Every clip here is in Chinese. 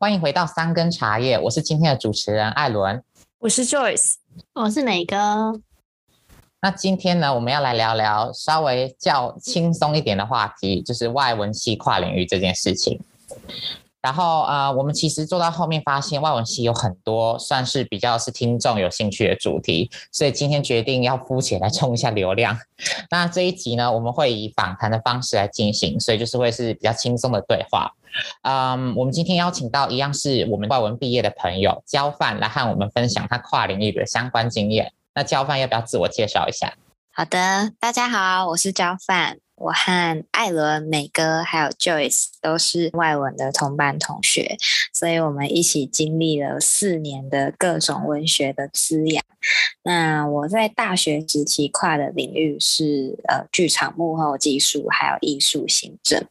欢迎回到三根茶叶，我是今天的主持人艾伦，我是 Joyce，我是美哥。那今天呢，我们要来聊聊稍微较轻松一点的话题，就是外文系跨领域这件事情。然后呃，我们其实做到后面发现，外文系有很多算是比较是听众有兴趣的主题，所以今天决定要肤浅来冲一下流量。那这一集呢，我们会以访谈的方式来进行，所以就是会是比较轻松的对话。嗯，我们今天邀请到一样是我们外文毕业的朋友焦范来和我们分享他跨领域的相关经验。那焦范要不要自我介绍一下？好的，大家好，我是焦范。我和艾伦、美哥还有 Joyce 都是外文的同班同学，所以我们一起经历了四年的各种文学的滋养。那我在大学时期跨的领域是呃剧场幕后技术还有艺术行政。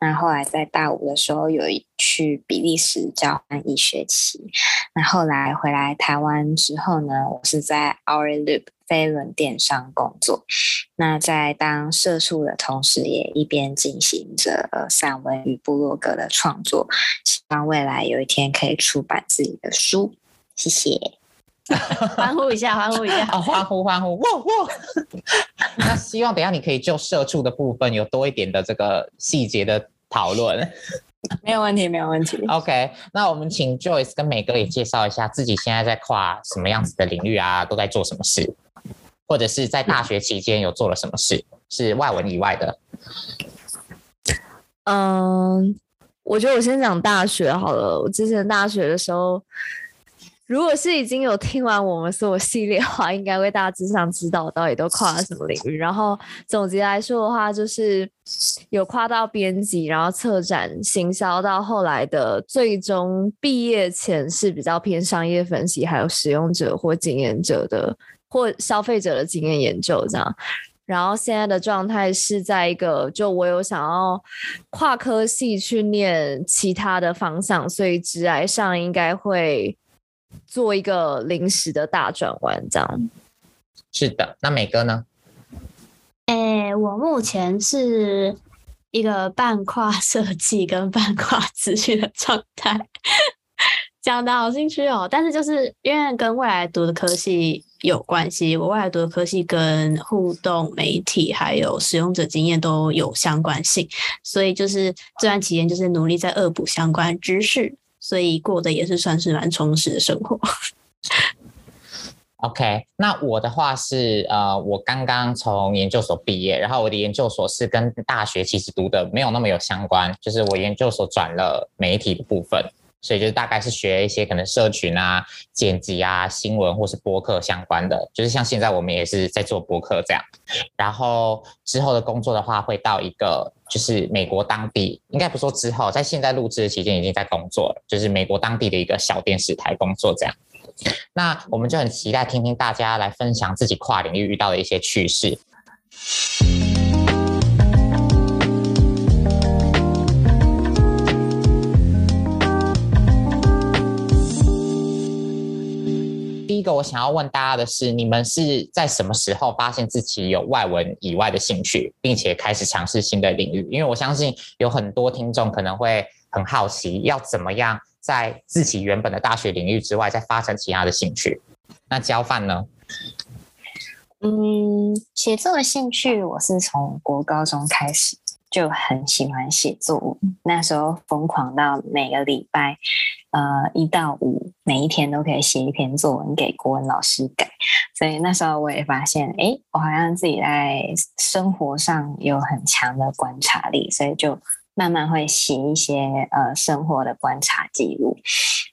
那后来在大五的时候有一去比利时交换一学期。那后来回来台湾之后呢，我是在 Our Loop。飞轮电商工作，那在当社畜的同时，也一边进行着散文与部落格的创作，希望未来有一天可以出版自己的书。谢谢，欢呼一下，欢呼一下，哦，欢呼欢呼，哇哇！那希望等下你可以就社畜的部分有多一点的这个细节的讨论。没有问题，没有问题。OK，那我们请 Joyce 跟美哥也介绍一下自己现在在跨什么样子的领域啊，都在做什么事。或者是在大学期间有做了什么事，是外文以外的？嗯，我觉得我先讲大学好了。我之前大学的时候，如果是已经有听完我们所有系列的话，应该会大致上知道到底都跨了什么领域。然后总结来说的话，就是有跨到编辑，然后策展、行销，到后来的最终毕业前是比较偏商业分析，还有使用者或经验者的。或消费者的经验研究这样，然后现在的状态是在一个，就我有想要跨科系去念其他的方向，所以职来上应该会做一个临时的大转弯这样。是的，那美哥呢？诶、欸，我目前是一个半跨设计跟半跨资讯的状态。讲的好兴趣哦，但是就是因为跟未来读的科系有关系，我未来读的科系跟互动媒体还有使用者经验都有相关性，所以就是这段期间就是努力在恶补相关知识，所以过的也是算是蛮充实的生活。OK，那我的话是呃，我刚刚从研究所毕业，然后我的研究所是跟大学其实读的没有那么有相关，就是我研究所转了媒体的部分。所以就是大概是学一些可能社群啊、剪辑啊、新闻或是播客相关的，就是像现在我们也是在做播客这样。然后之后的工作的话，会到一个就是美国当地，应该不说之后，在现在录制的期间已经在工作了，就是美国当地的一个小电视台工作这样。那我们就很期待听听大家来分享自己跨领域遇到的一些趣事。第一个我想要问大家的是，你们是在什么时候发现自己有外文以外的兴趣，并且开始尝试新的领域？因为我相信有很多听众可能会很好奇，要怎么样在自己原本的大学领域之外再发展其他的兴趣。那焦范呢？嗯，写作的兴趣我是从国高中开始。就很喜欢写作，那时候疯狂到每个礼拜，呃，一到五每一天都可以写一篇作文给国文老师改。所以那时候我也发现，诶，我好像自己在生活上有很强的观察力，所以就慢慢会写一些呃生活的观察记录。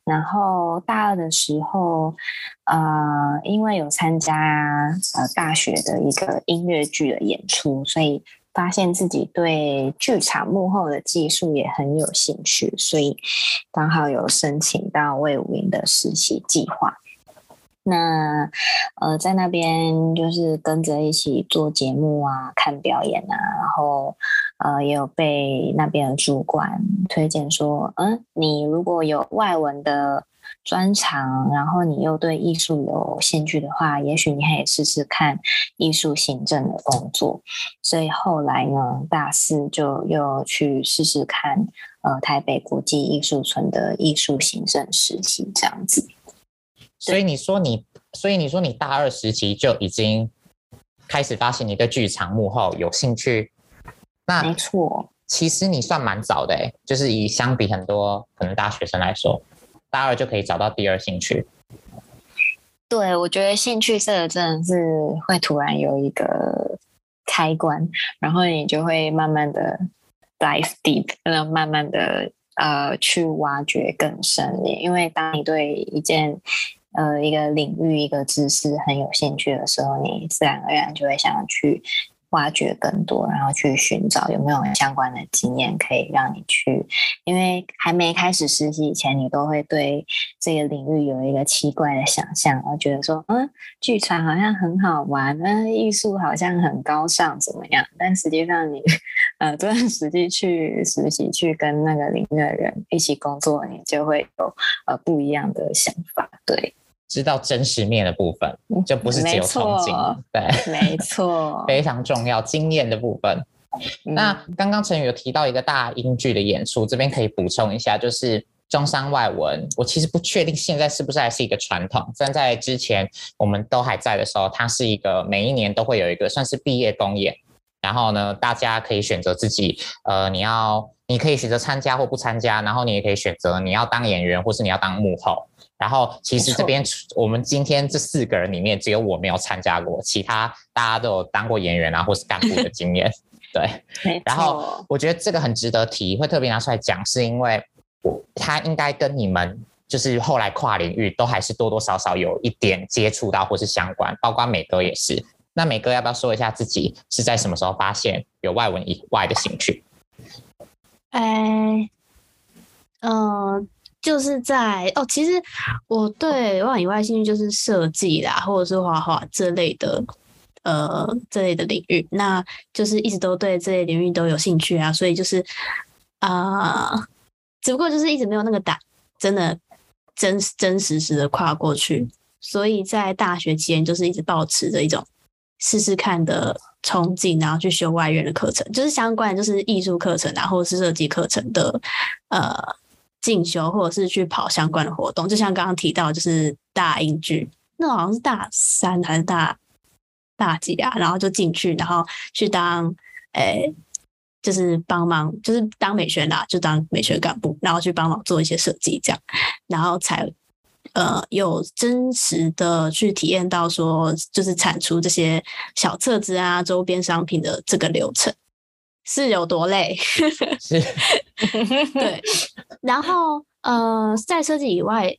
然后大二的时候，呃，因为有参加呃大学的一个音乐剧的演出，所以。发现自己对剧场幕后的技术也很有兴趣，所以刚好有申请到魏武营的实习计划。那呃，在那边就是跟着一起做节目啊，看表演啊，然后呃，也有被那边的主管推荐说，嗯，你如果有外文的专长，然后你又对艺术有兴趣的话，也许你可以试试看艺术行政的工作。所以后来呢，大四就又去试试看，呃，台北国际艺术村的艺术行政实习这样子。所以你说你，所以你说你大二时期就已经开始发现你对剧场幕后有兴趣？那没错。其实你算蛮早的诶，就是以相比很多可能大学生来说，大二就可以找到第二兴趣。对，我觉得兴趣色真的是会突然有一个开关，然后你就会慢慢的 dive deep，然后慢慢的呃去挖掘更深。因为当你对一件呃一个领域一个知识很有兴趣的时候，你自然而然就会想要去。挖掘更多，然后去寻找有没有相关的经验可以让你去，因为还没开始实习以前，你都会对这个领域有一个奇怪的想象，然后觉得说，嗯，剧场好像很好玩，嗯，艺术好像很高尚，怎么样？但实际上你，呃，真的实际去实习，去跟那个领域的人一起工作，你就会有呃不一样的想法，对。知道真实面的部分，就不是只有憧憬，对，没错，非常重要，经验的部分。嗯、那刚刚陈宇有提到一个大英剧的演出，这边可以补充一下，就是中山外文。我其实不确定现在是不是还是一个传统，但在之前我们都还在的时候，它是一个每一年都会有一个算是毕业公演，然后呢，大家可以选择自己，呃，你要你可以选择参加或不参加，然后你也可以选择你要当演员或是你要当幕后。然后其实这边我们今天这四个人里面，只有我没有参加过，其他大家都有当过演员啊，或是干部的经验。对，然后我觉得这个很值得提，会特别拿出来讲，是因为我他应该跟你们就是后来跨领域都还是多多少少有一点接触到或是相关，包括美哥也是。那美哥要不要说一下自己是在什么时候发现有外文以外的兴趣？哎，嗯。就是在哦，其实我对外以外兴趣就是设计啦，或者是画画这类的，呃，这类的领域，那就是一直都对这类领域都有兴趣啊，所以就是啊、只不过就是一直没有那个胆，真的真真实实的跨过去，所以在大学期间就是一直抱持着一种试试看的憧憬，然后去修外院的课程，就是相关就是艺术课程啊，或是设计课程的，呃。进修或者是去跑相关的活动，就像刚刚提到，就是大英剧，那好像是大三还是大大几啊？然后就进去，然后去当诶、就是帮忙，就是当美宣啦，就当美宣干部，然后去帮忙做一些设计，这样，然后才呃有真实的去体验到说，就是产出这些小册子啊、周边商品的这个流程。是有多累？是，对。然后，呃，在设计以外，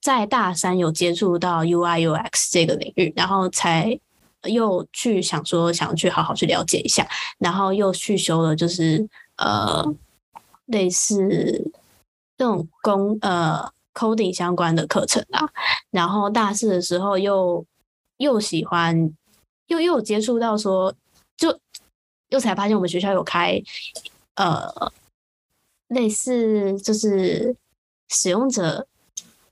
在大三有接触到 UI UX 这个领域，然后才又去想说，想去好好去了解一下，然后又去修了，就是呃，类似这种工呃 coding 相关的课程啊。然后大四的时候又又喜欢，又又有接触到说就。又才发现我们学校有开，呃，类似就是使用者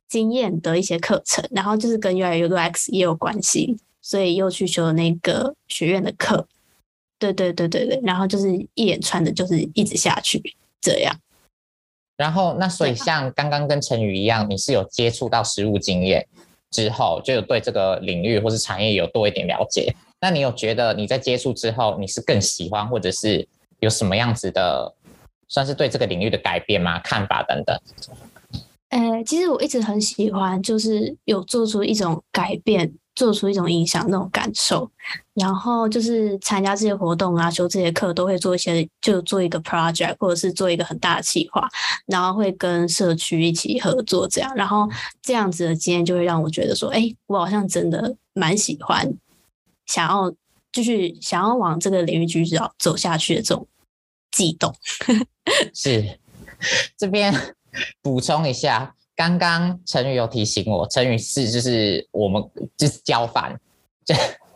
经验的一些课程，然后就是跟 UI UX 也有关系，所以又去修了那个学院的课。对对对对对，然后就是一连串的，就是一直下去这样。然后那所以像刚刚跟陈宇一样，你是有接触到实务经验之后，就有对这个领域或是产业有多一点了解。那你有觉得你在接触之后，你是更喜欢，或者是有什么样子的，算是对这个领域的改变吗？看法等等。呃、欸，其实我一直很喜欢，就是有做出一种改变，做出一种影响那种感受。然后就是参加这些活动啊，修这些课，都会做一些，就做一个 project，或者是做一个很大的计划，然后会跟社区一起合作这样。然后这样子的经验就会让我觉得说，哎、我好像真的蛮喜欢。想要就是想要往这个领域继续走走下去的这种悸动，是这边补充一下，刚刚陈宇有提醒我，陈宇是就是我们就是交反，这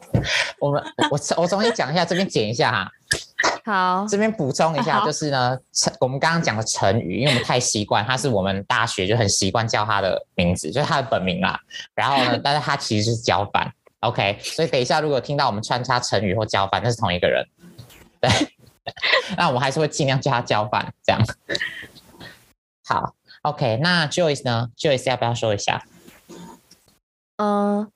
我们我我重新讲一下，这边剪一下哈。好，这边补充一下，就是呢，成我们刚刚讲的成语，因为我们太习惯，他是我们大学就很习惯叫他的名字，就是他的本名啦。然后呢，但是他其实是焦范，OK。所以等一下如果听到我们穿插成语或交换，那是同一个人。对，那我们还是会尽量叫他焦范这样。好，OK。那 Joyce 呢？Joyce 要不要说一下？嗯。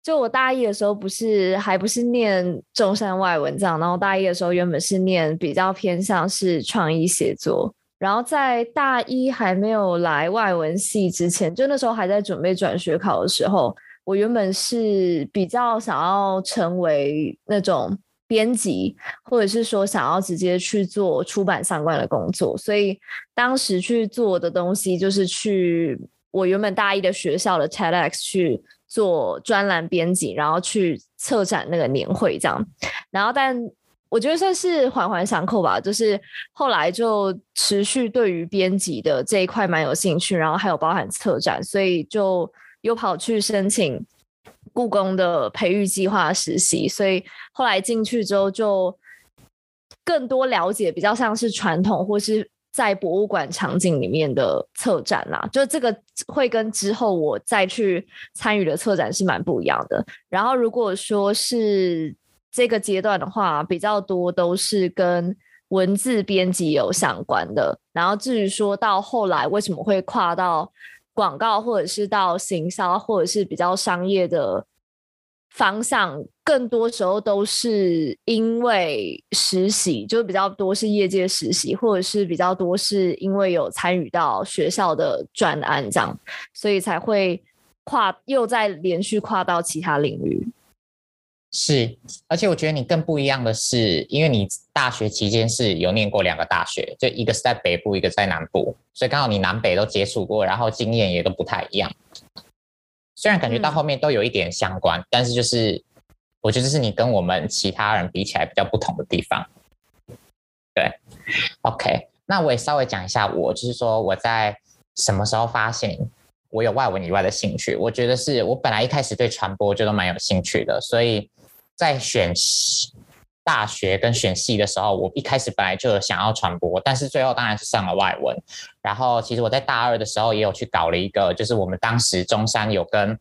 就我大一的时候，不是还不是念中山外文这样，然后大一的时候原本是念比较偏向是创意写作，然后在大一还没有来外文系之前，就那时候还在准备转学考的时候，我原本是比较想要成为那种编辑，或者是说想要直接去做出版相关的工作，所以当时去做的东西就是去我原本大一的学校的 TEDx 去。做专栏编辑，然后去策展那个年会这样，然后但我觉得算是环环相扣吧，就是后来就持续对于编辑的这一块蛮有兴趣，然后还有包含策展，所以就又跑去申请故宫的培育计划实习，所以后来进去之后就更多了解，比较像是传统或是。在博物馆场景里面的策展啦，就这个会跟之后我再去参与的策展是蛮不一样的。然后如果说是这个阶段的话，比较多都是跟文字编辑有相关的。然后至于说到后来为什么会跨到广告，或者是到行销，或者是比较商业的。方向更多时候都是因为实习，就比较多是业界实习，或者是比较多是因为有参与到学校的专案这样，所以才会跨又再连续跨到其他领域。是，而且我觉得你更不一样的是，因为你大学期间是有念过两个大学，就一个是在北部，一个在南部，所以刚好你南北都接触过，然后经验也都不太一样。虽然感觉到后面都有一点相关，嗯、但是就是我觉得是你跟我们其他人比起来比较不同的地方。对，OK，那我也稍微讲一下我，我就是说我在什么时候发现我有外文以外的兴趣。我觉得是我本来一开始对传播就都蛮有兴趣的，所以在选大学跟选系的时候，我一开始本来就想要传播，但是最后当然是上了外文。然后其实我在大二的时候也有去搞了一个，就是我们当时中山有跟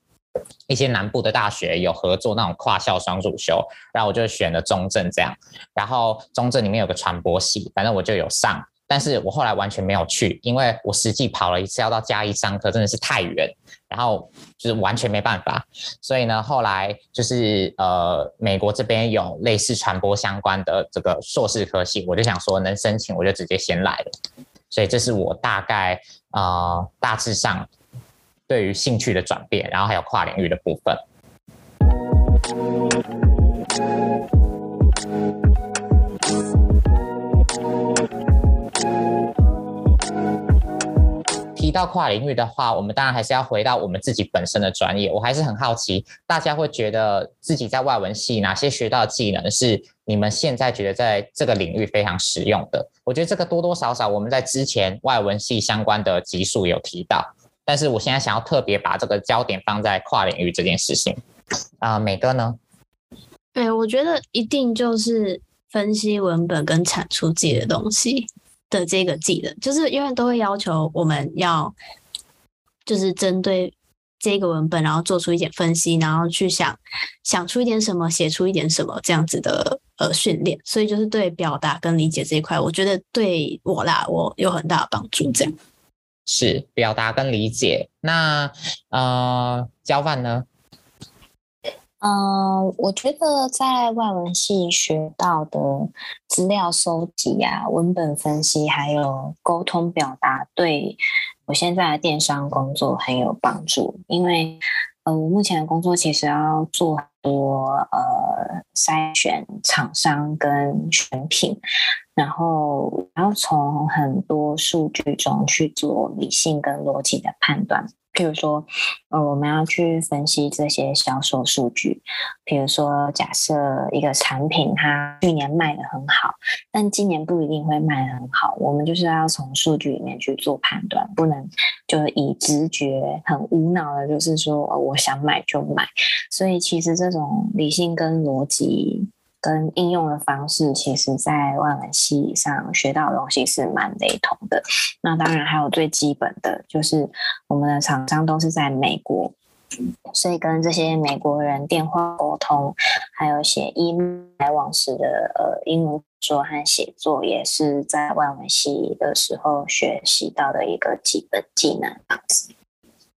一些南部的大学有合作那种跨校双主修，然后我就选了中正这样。然后中正里面有个传播系，反正我就有上，但是我后来完全没有去，因为我实际跑了一次要到嘉义上课，真的是太远。然后就是完全没办法，所以呢，后来就是呃，美国这边有类似传播相关的这个硕士科系，我就想说能申请，我就直接先来了。所以这是我大概呃大致上对于兴趣的转变，然后还有跨领域的部分。到跨领域的话，我们当然还是要回到我们自己本身的专业。我还是很好奇，大家会觉得自己在外文系哪些学到技能是你们现在觉得在这个领域非常实用的？我觉得这个多多少少我们在之前外文系相关的集数有提到，但是我现在想要特别把这个焦点放在跨领域这件事情。啊、呃，美哥呢？对，我觉得一定就是分析文本跟产出自己的东西。的这个技能，就是因为都会要求我们要，就是针对这个文本，然后做出一点分析，然后去想想出一点什么，写出一点什么这样子的呃训练，所以就是对表达跟理解这一块，我觉得对我啦，我有很大的帮助。这样是表达跟理解。那呃，焦范呢？嗯、呃，我觉得在外文系学到的资料收集啊、文本分析，还有沟通表达，对我现在的电商工作很有帮助。因为呃，我目前的工作其实要做很多呃筛选厂商跟选品，然后然后从很多数据中去做理性跟逻辑的判断。譬如说，呃，我们要去分析这些销售数据。比如说，假设一个产品它去年卖得很好，但今年不一定会卖得很好。我们就是要从数据里面去做判断，不能就是以直觉很无脑的，就是说我想买就买。所以，其实这种理性跟逻辑跟应用的方式，其实在外文系上学到的东西是蛮雷同的。那当然还有最基本的，就是我们的厂商都是在美国，所以跟这些美国人电话沟通，还有写 email 来往时的呃英文说和写作，也是在外文系的时候学习到的一个基本技能。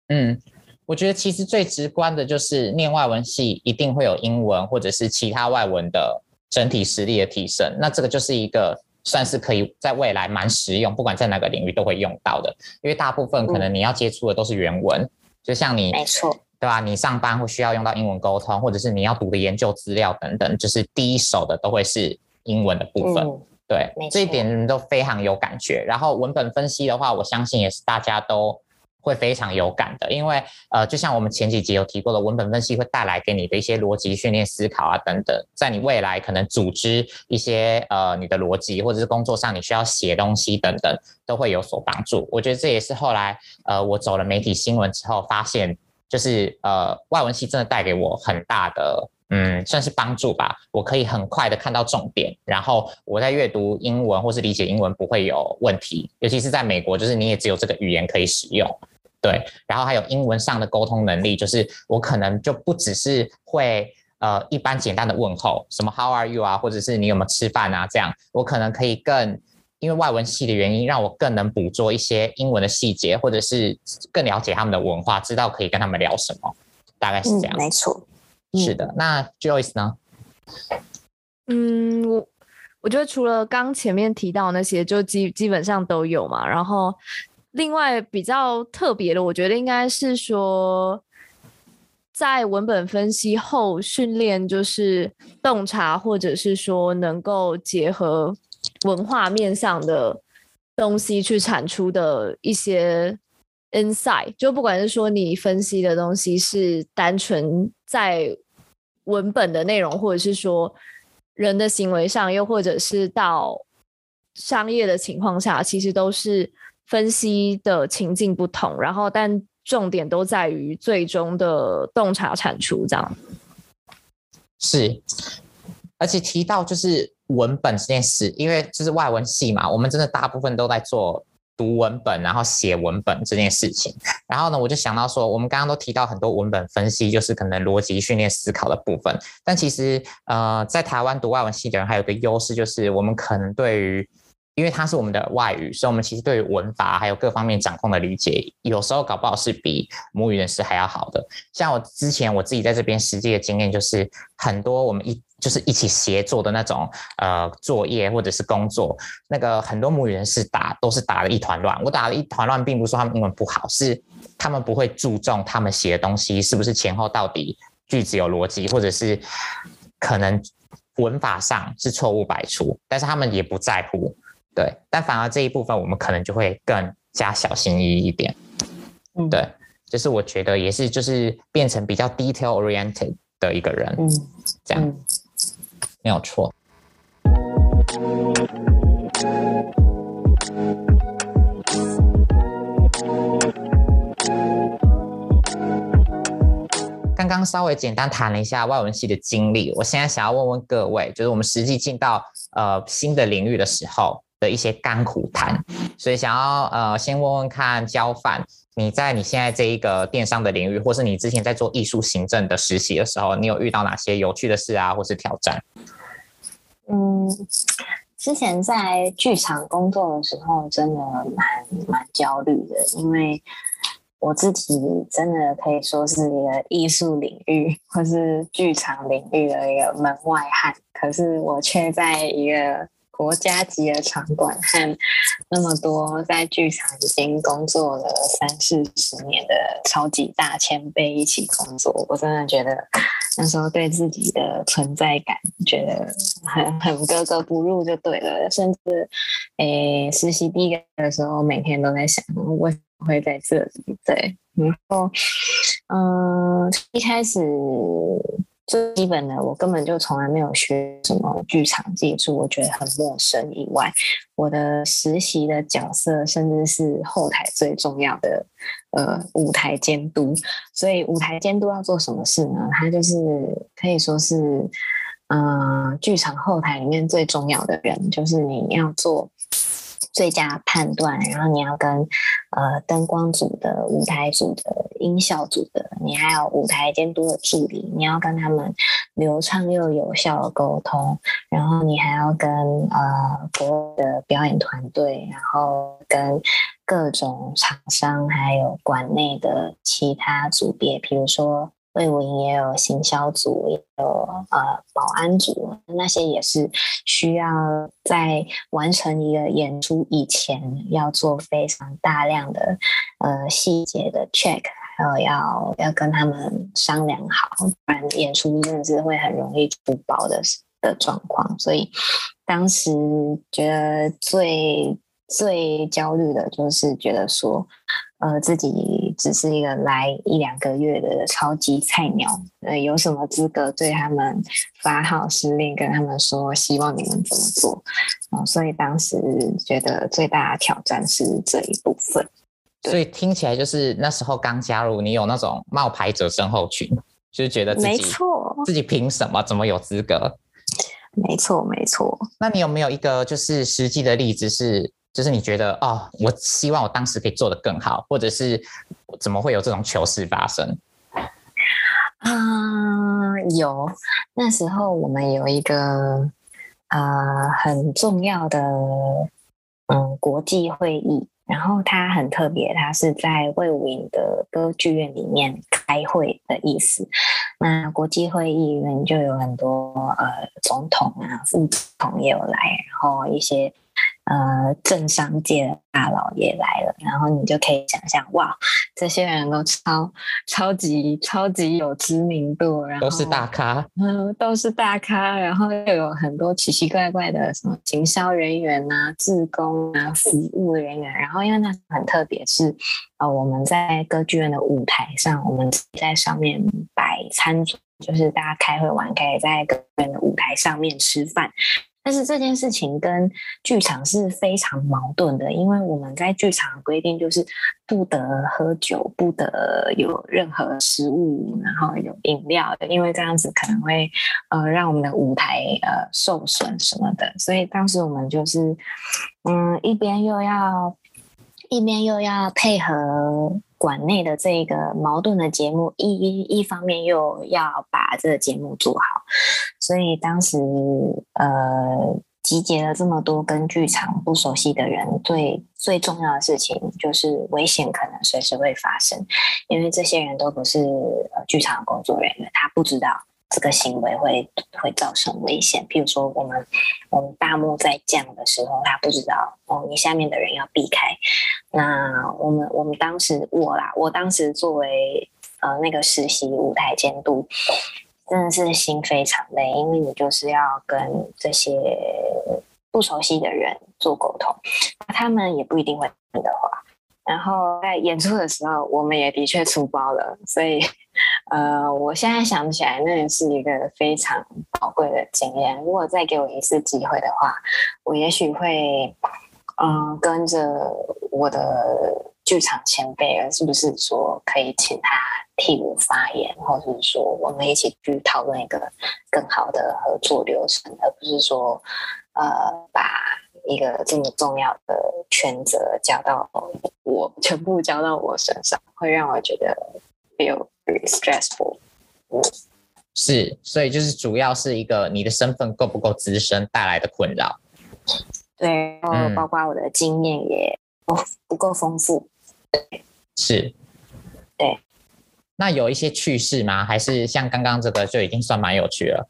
嗯。我觉得其实最直观的就是念外文系一定会有英文或者是其他外文的整体实力的提升，那这个就是一个算是可以在未来蛮实用，不管在哪个领域都会用到的，因为大部分可能你要接触的都是原文，嗯、就像你没错，对吧？你上班会需要用到英文沟通，或者是你要读的研究资料等等，就是第一手的都会是英文的部分，嗯、对，这一点人都非常有感觉。然后文本分析的话，我相信也是大家都。会非常有感的，因为呃，就像我们前几集有提过的，文本分析会带来给你的一些逻辑训练、思考啊等等，在你未来可能组织一些呃你的逻辑，或者是工作上你需要写东西等等，都会有所帮助。我觉得这也是后来呃我走了媒体新闻之后发现，就是呃外文系真的带给我很大的嗯算是帮助吧。我可以很快的看到重点，然后我在阅读英文或是理解英文不会有问题，尤其是在美国，就是你也只有这个语言可以使用。对，然后还有英文上的沟通能力，就是我可能就不只是会呃一般简单的问候，什么 How are you 啊，或者是你有没有吃饭啊这样，我可能可以更因为外文系的原因，让我更能捕捉一些英文的细节，或者是更了解他们的文化，知道可以跟他们聊什么，大概是这样。嗯、没错，是的。那 Joyce 呢？嗯，我我觉得除了刚前面提到那些，就基基本上都有嘛，然后。另外比较特别的，我觉得应该是说，在文本分析后训练，就是洞察或者是说能够结合文化面上的东西去产出的一些 insight。就不管是说你分析的东西是单纯在文本的内容，或者是说人的行为上，又或者是到商业的情况下，其实都是。分析的情境不同，然后但重点都在于最终的洞察产出这样。是，而且提到就是文本这件事，因为就是外文系嘛，我们真的大部分都在做读文本，然后写文本这件事情。然后呢，我就想到说，我们刚刚都提到很多文本分析，就是可能逻辑训练思考的部分。但其实呃，在台湾读外文系的人还有个优势，就是我们可能对于因为它是我们的外语，所以我们其实对于文法还有各方面掌控的理解，有时候搞不好是比母语人士还要好的。像我之前我自己在这边实际的经验，就是很多我们一就是一起协作的那种呃作业或者是工作，那个很多母语人士打都是打的一团乱。我打了一团乱，并不是说他们英文不好，是他们不会注重他们写的东西是不是前后到底句子有逻辑，或者是可能文法上是错误百出，但是他们也不在乎。对，但反而这一部分我们可能就会更加小心翼翼一点。嗯，对，就是我觉得也是，就是变成比较 detail oriented 的一个人。嗯，这样，嗯，没有错。刚刚稍微简单谈了一下外文系的经历，我现在想要问问各位，就是我们实际进到呃新的领域的时候。的一些甘苦谈，所以想要呃先问问看焦范，你在你现在这一个电商的领域，或是你之前在做艺术行政的实习的时候，你有遇到哪些有趣的事啊，或是挑战？嗯，之前在剧场工作的时候，真的蛮蛮焦虑的，因为我自己真的可以说是一个艺术领域或是剧场领域的一个门外汉，可是我却在一个。国家级的场馆和那么多在剧场已经工作了三四十年的超级大前辈一起工作，我真的觉得那时候对自己的存在感觉得很很格格不入就对了。甚至诶，实习第一个的时候，每天都在想为什么会在这里。对，然后嗯、一开始。最基本的，我根本就从来没有学什么剧场技术，我觉得很陌生。以外，我的实习的角色甚至是后台最重要的，呃，舞台监督。所以，舞台监督要做什么事呢？他就是可以说是嗯、剧场后台里面最重要的人，就是你要做最佳判断，然后你要跟呃灯光组的、舞台组的、音效组的，你还有舞台监督的助理，你要跟他们流畅又有效的沟通，然后你还要跟呃国外的表演团队，然后跟各种厂商，还有馆内的其他组别，比如说。魏武营也有行销组，也有呃保安组，那些也是需要在完成一个演出以前要做非常大量的呃细节的 check，还有要要跟他们商量好，不然演出真的是会很容易出包的的状况。所以当时觉得最最焦虑的就是觉得说。呃，自己只是一个来一两个月的超级菜鸟，呃，有什么资格对他们发号施令，跟他们说希望你们怎么做？呃，所以当时觉得最大的挑战是这一部分。所以听起来就是那时候刚加入，你有那种冒牌者身后群，就是觉得自己没错，自己凭什么，怎么有资格？没错，没错。那你有没有一个就是实际的例子是？就是你觉得哦，我希望我当时可以做得更好，或者是怎么会有这种糗事发生？啊、有，那时候我们有一个呃很重要的嗯国际会议，然后它很特别，它是在魏武营的歌剧院里面开会的意思。那国际会议里面就有很多呃总统啊、副总统也有来，然后一些。呃，政商界的大佬也来了，然后你就可以想象，哇，这些人都超超级超级有知名度，然后都是大咖，嗯，都是大咖，然后又有很多奇奇怪怪的什么行销人员啊、志工啊、服务人员，然后因为那很特别，是呃，我们在歌剧院的舞台上，我们在上面摆餐桌，就是大家开会完可以在歌剧院的舞台上面吃饭。但是这件事情跟剧场是非常矛盾的，因为我们在剧场规定就是不得喝酒，不得有任何食物，然后有饮料，因为这样子可能会呃让我们的舞台呃受损什么的。所以当时我们就是嗯一边又要一边又要配合。馆内的这个矛盾的节目，一一一方面又要把这个节目做好，所以当时呃集结了这么多跟剧场不熟悉的人，最最重要的事情就是危险可能随时会发生，因为这些人都不是呃剧场工作人员，他不知道。这个行为会会造成危险，譬如说我们我们大幕在降的时候，他不知道哦，你下面的人要避开。那我们我们当时我啦，我当时作为呃那个实习舞台监督，真的是心非常累，因为你就是要跟这些不熟悉的人做沟通，他们也不一定会听的话。然后在演出的时候，我们也的确出包了，所以，呃，我现在想起来，那也是一个非常宝贵的经验。如果再给我一次机会的话，我也许会，嗯、跟着我的剧场前辈，是不是说可以请他替我发言，或者是说我们一起去讨论一个更好的合作流程，而不是说，呃，把。一个这么重要的权责交到我，全部交到我身上，会让我觉得 feel very stressful。是，所以就是主要是一个你的身份够不够资深带来的困扰。对，然后包括我的经验也不够丰富。对，是。对。那有一些趣事吗？还是像刚刚这个就已经算蛮有趣了？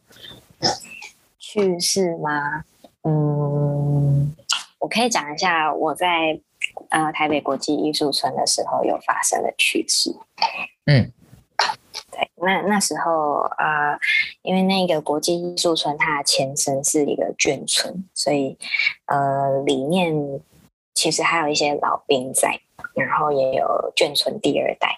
趣事吗？嗯，我可以讲一下我在呃台北国际艺术村的时候有发生的趣事。嗯，对，那那时候呃，因为那个国际艺术村它的前身是一个眷村，所以呃里面其实还有一些老兵在。然后也有眷村第二代，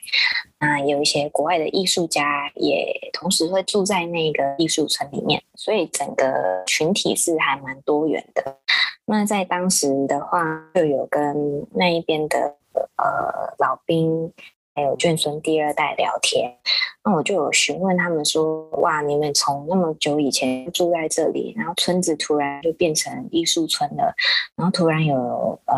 那，有一些国外的艺术家也同时会住在那个艺术村里面，所以整个群体是还蛮多元的。那在当时的话，就有跟那一边的呃老兵还有眷村第二代聊天，那我就有询问他们说：“哇，你们从那么久以前住在这里，然后村子突然就变成艺术村了，然后突然有呃，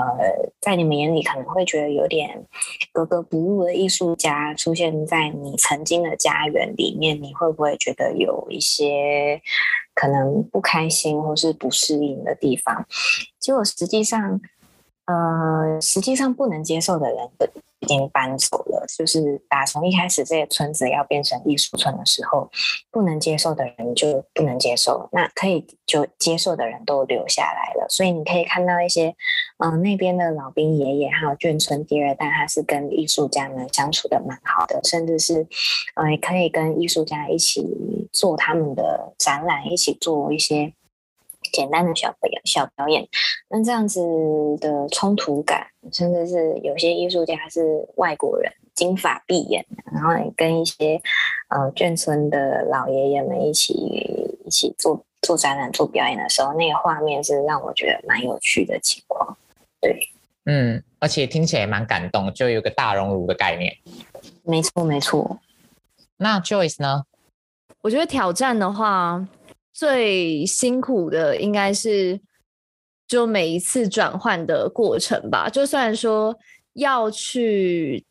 在你们眼里可能会觉得有点格格不入的艺术家出现在你曾经的家园里面，你会不会觉得有一些可能不开心或是不适应的地方？”结果实际上，呃，实际上不能接受的人已经搬走了。就是打从一开始这个村子要变成艺术村的时候，不能接受的人就不能接受，那可以就接受的人都留下来了。所以你可以看到一些，嗯、那边的老兵爷爷还有眷村第二代，他是跟艺术家们相处的蛮好的，甚至是，呃，也可以跟艺术家一起做他们的展览，一起做一些。简单的小表小表演，那这样子的冲突感，甚至是有些艺术家是外国人，金发碧眼，然后也跟一些呃眷村的老爷爷们一起一起做做展览、做表演的时候，那个画面是让我觉得蛮有趣的情况。对，嗯，而且听起来也蛮感动，就有个大熔炉的概念。没错，没错。那 Joyce 呢？我觉得挑战的话。最辛苦的应该是就每一次转换的过程吧。就算说要去，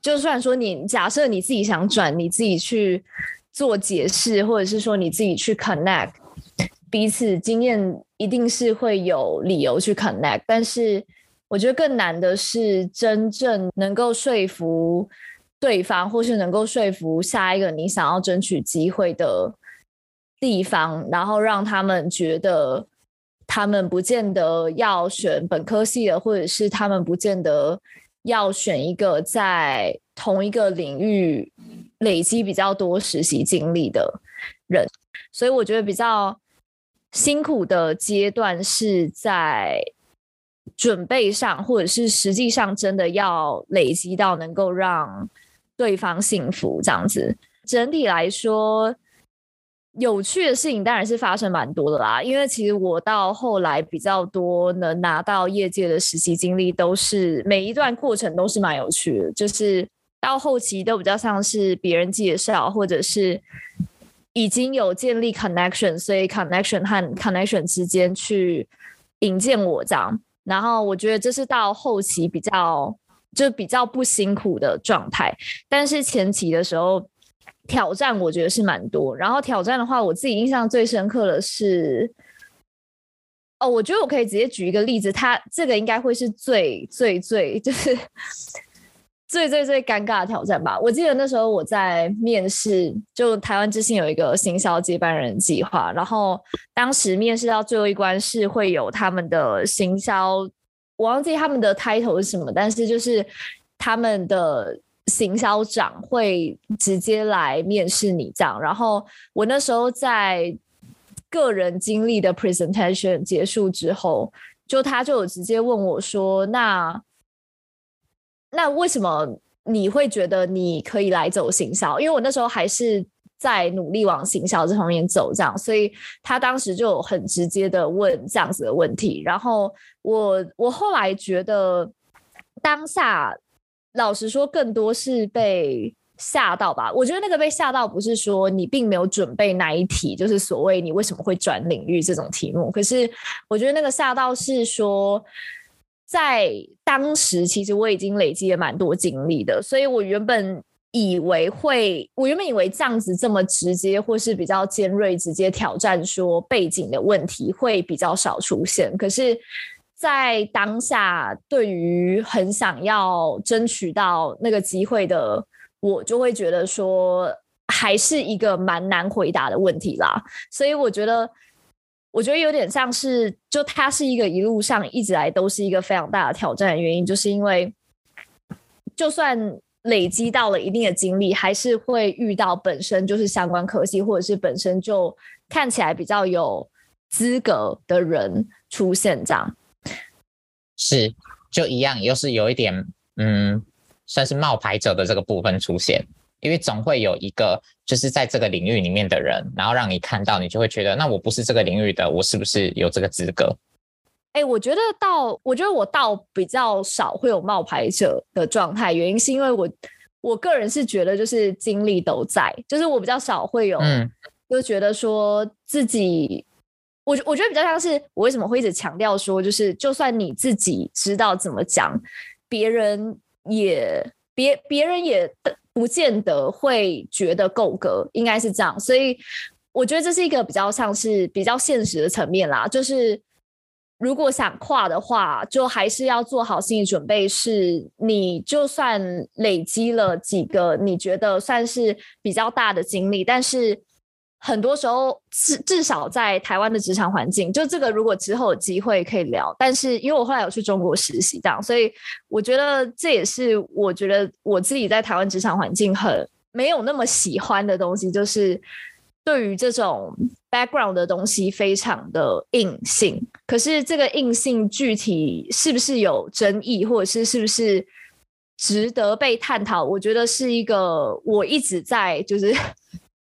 就算说你假设你自己想转，你自己去做解释，或者是说你自己去 connect，彼此经验一定是会有理由去 connect。但是我觉得更难的是真正能够说服对方，或是能够说服下一个你想要争取机会的。地方，然后让他们觉得他们不见得要选本科系的，或者是他们不见得要选一个在同一个领域累积比较多实习经历的人。所以我觉得比较辛苦的阶段是在准备上，或者是实际上真的要累积到能够让对方幸福这样子。整体来说。有趣的事情当然是发生蛮多的啦，因为其实我到后来比较多能拿到业界的实习经历，都是每一段过程都是蛮有趣的，就是到后期都比较像是别人介绍，或者是已经有建立 connection，所以 connection 和 connection 之间去引荐我这样，然后我觉得这是到后期比较就比较不辛苦的状态，但是前期的时候。挑战我觉得是蛮多，然后挑战的话，我自己印象最深刻的是，哦，我觉得我可以直接举一个例子，他这个应该会是最最最就是 最最最尴尬的挑战吧。我记得那时候我在面试，就台湾之星有一个行销接班人计划，然后当时面试到最后一关是会有他们的行销，我忘记他们的 title 是什么，但是就是他们的。行销长会直接来面试你这样，然后我那时候在个人经历的 presentation 结束之后，就他就有直接问我说：“那那为什么你会觉得你可以来走行销？”因为我那时候还是在努力往行销这方面走，这样，所以他当时就很直接的问这样子的问题。然后我我后来觉得当下。老实说，更多是被吓到吧。我觉得那个被吓到，不是说你并没有准备那一题，就是所谓你为什么会转领域这种题目。可是我觉得那个吓到是说，在当时其实我已经累积了蛮多经历的，所以我原本以为会，我原本以为这样子这么直接或是比较尖锐，直接挑战说背景的问题会比较少出现。可是。在当下，对于很想要争取到那个机会的我，就会觉得说，还是一个蛮难回答的问题啦。所以我觉得，我觉得有点像是，就它是一个一路上一直来都是一个非常大的挑战的原因，就是因为就算累积到了一定的经历，还是会遇到本身就是相关科系，或者是本身就看起来比较有资格的人出现这样。是，就一样，又是有一点，嗯，算是冒牌者的这个部分出现，因为总会有一个就是在这个领域里面的人，然后让你看到，你就会觉得，那我不是这个领域的，我是不是有这个资格？哎、欸，我觉得到，我觉得我到比较少会有冒牌者的状态，原因是因为我我个人是觉得就是精力都在，就是我比较少会有，嗯，就觉得说自己，我我觉得比较像是我为什么会一直强调说，就是就算你自己知道怎么讲，别人也别别人也不见得会觉得够格，应该是这样，所以我觉得这是一个比较像是比较现实的层面啦，就是。如果想跨的话，就还是要做好心理准备。是你就算累积了几个你觉得算是比较大的经历，但是很多时候至至少在台湾的职场环境，就这个如果之后有机会可以聊。但是因为我后来有去中国实习，这样，所以我觉得这也是我觉得我自己在台湾职场环境很没有那么喜欢的东西，就是。对于这种 background 的东西非常的硬性，可是这个硬性具体是不是有争议，或者是是不是值得被探讨？我觉得是一个我一直在就是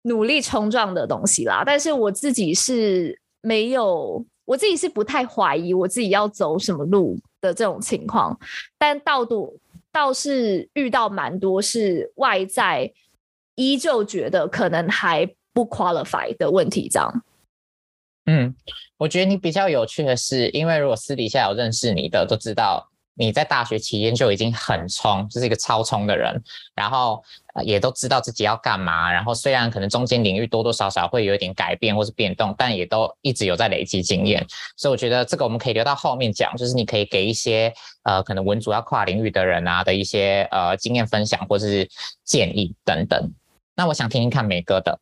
努力冲撞的东西啦。但是我自己是没有，我自己是不太怀疑我自己要走什么路的这种情况，但倒度倒是遇到蛮多是外在依旧觉得可能还。不 qualify 的问题，这样。嗯，我觉得你比较有趣的是，因为如果私底下有认识你的，都知道你在大学期间就已经很冲，就是一个超冲的人，然后也都知道自己要干嘛。然后虽然可能中间领域多多少少会有一点改变或是变动，但也都一直有在累积经验。所以我觉得这个我们可以留到后面讲，就是你可以给一些呃可能文组要跨领域的人啊的一些呃经验分享或是建议等等。那我想听听看美哥的。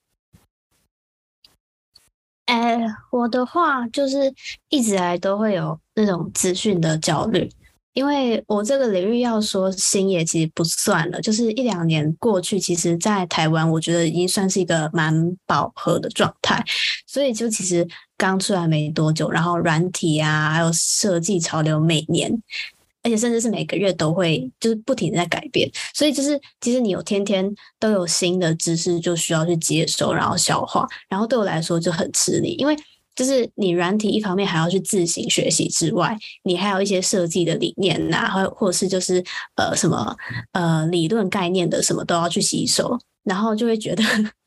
哎，我的话就是一直来都会有那种资讯的焦虑，因为我这个领域要说新也其实不算了，就是一两年过去，其实在台湾我觉得已经算是一个蛮饱和的状态，所以就其实刚出来没多久，然后软体啊，还有设计潮流每年。而且甚至是每个月都会，就是不停在改变，所以就是其实你有天天都有新的知识，就需要去接收，然后消化，然后对我来说就很吃力，因为就是你软体一方面还要去自行学习之外，你还有一些设计的理念呐、啊，或或者是就是呃什么呃理论概念的什么都要去吸收，然后就会觉得。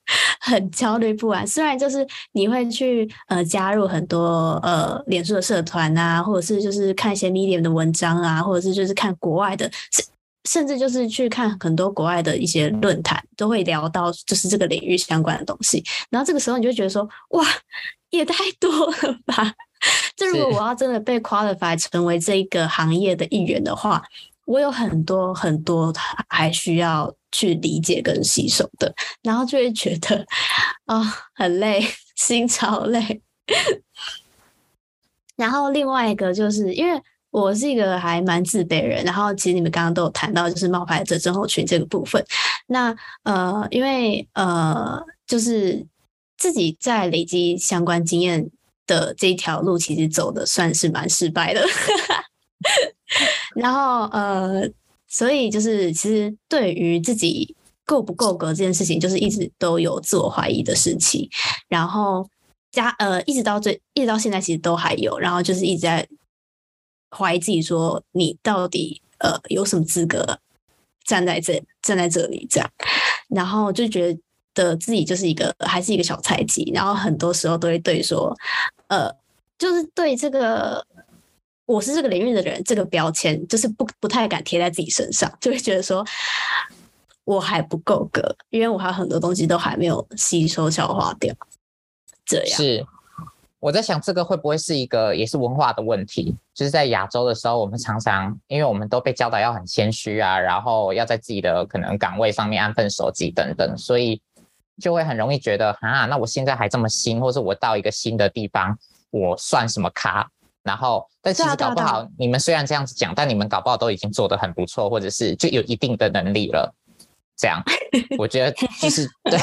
很焦虑不安，虽然就是你会去呃加入很多呃脸书的社团啊，或者是就是看一些 Medium 的文章啊，或者是就是看国外的，甚甚至就是去看很多国外的一些论坛，都会聊到就是这个领域相关的东西。然后这个时候你就觉得说，哇，也太多了吧！这如果我要真的被 qualify 成为这一个行业的一员的话，我有很多很多还需要去理解跟吸收的，然后就会觉得啊、哦、很累，心超累。然后另外一个就是因为我是一个还蛮自卑的人，然后其实你们刚刚都有谈到就是冒牌者症候群这个部分。那呃，因为呃，就是自己在累积相关经验的这条路，其实走的算是蛮失败的。然后呃，所以就是其实对于自己够不够格这件事情，就是一直都有自我怀疑的时期。然后加呃，一直到最一直到现在，其实都还有。然后就是一直在怀疑自己，说你到底呃有什么资格站在这站在这里这样。然后就觉得的自己就是一个还是一个小菜鸡。然后很多时候都会对说，呃，就是对这个。我是这个领域的人，这个标签就是不不太敢贴在自己身上，就会觉得说我还不够格，因为我还有很多东西都还没有吸收消化掉。这样是我在想，这个会不会是一个也是文化的问题？就是在亚洲的时候，我们常常因为我们都被教导要很谦虚啊，然后要在自己的可能岗位上面安分守己等等，所以就会很容易觉得啊，那我现在还这么新，或是我到一个新的地方，我算什么咖？然后，但其实搞不好，你们虽然这样子讲，但你们搞不好都已经做得很不错，或者是就有一定的能力了。这样，我觉得就 是对。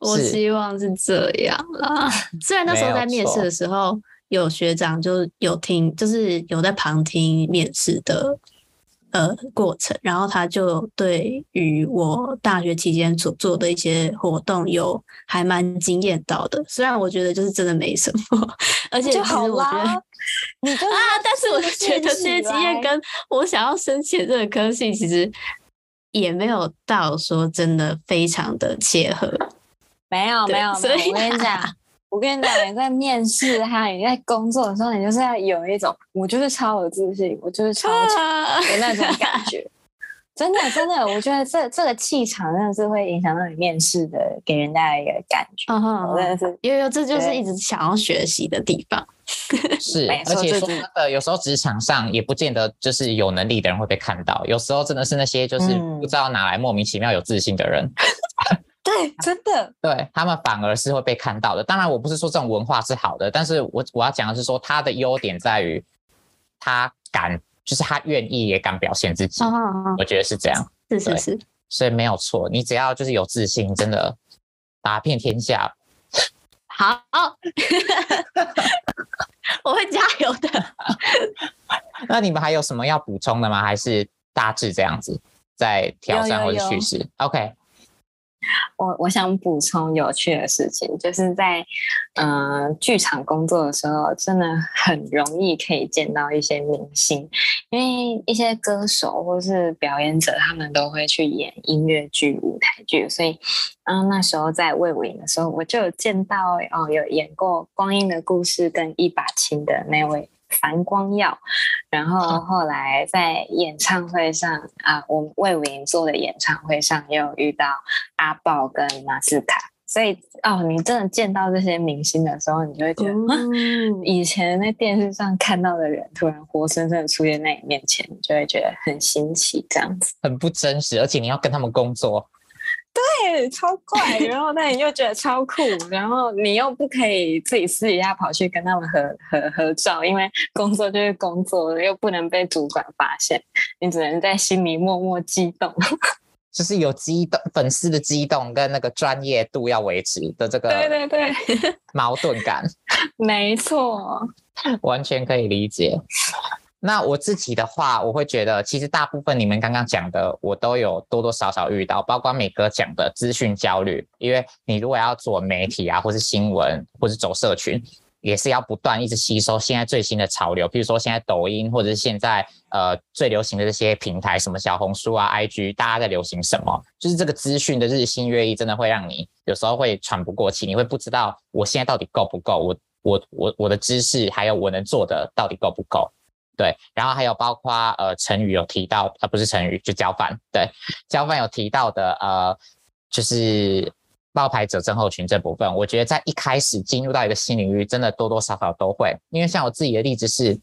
我希望是这样啦。虽然那时候在面试的时候，有学长就有听，就是有在旁听面试的。呃，过程，然后他就对于我大学期间所做的一些活动有还蛮惊艳到的。虽然我觉得就是真的没什么，而且其实我觉得你就啊，但是我觉得这些经验跟我想要申请这个科系其实也没有到说真的非常的切合。没有没有，所以我跟你讲，我跟你讲，你在面试还有你在工作的时候，你就是要有一种，我就是超有自信，我就是超强的那种感觉。真的真的，我觉得这这个气场真的是会影响到你面试的，给人家一个感觉。嗯哼，真的是，因为这就是一直想要学习的地方。是，而且说真的，有时候职场上也不见得就是有能力的人会被看到，有时候真的是那些就是不知道哪来莫名其妙有自信的人。嗯、对，真的，对他们反而是会被看到的。当然，我不是说这种文化是好的，但是我我要讲的是说，他的优点在于他敢。就是他愿意也敢表现自己哦哦，我觉得是这样，是是是，所以没有错。你只要就是有自信，真的打遍天下。好，我会加油的。那你们还有什么要补充的吗？还是大致这样子在挑战或者叙事？OK。我我想补充有趣的事情，就是在嗯、剧场工作的时候，真的很容易可以见到一些明星，因为一些歌手或是表演者，他们都会去演音乐剧、舞台剧，所以嗯那时候在魏武营的时候，我就有见到哦有演过《光阴的故事》跟《一把青》的那位。樊光耀，然后后来在演唱会上啊，我们卫武营做的演唱会上，又遇到阿豹跟马斯卡，所以哦，你真的见到这些明星的时候，你就会觉得，嗯，以前在电视上看到的人，突然活生生的出现在你面前，你就会觉得很新奇，这样子，很不真实，而且你要跟他们工作。对，超怪，然后但你又觉得超酷，然后你又不可以自己私底下跑去跟他们合合合照，因为工作就是工作，又不能被主管发现，你只能在心里默默激动，就是有激动粉丝的激动跟那个专业度要维持的这个，对对对，矛盾感，没错，完全可以理解。那我自己的话，我会觉得，其实大部分你们刚刚讲的，我都有多多少少遇到，包括美哥讲的资讯焦虑。因为你如果要做媒体啊，或是新闻，或是走社群，也是要不断一直吸收现在最新的潮流。比如说现在抖音，或者是现在呃最流行的这些平台，什么小红书啊、IG，大家在流行什么？就是这个资讯的日新月异，真的会让你有时候会喘不过气，你会不知道我现在到底够不够，我我我我的知识还有我能做的到底够不够。对，然后还有包括呃，成语有提到，呃，不是成语，就焦范。对，焦范有提到的，呃，就是冒牌者症候群这部分，我觉得在一开始进入到一个新领域，真的多多少少都会。因为像我自己的例子是，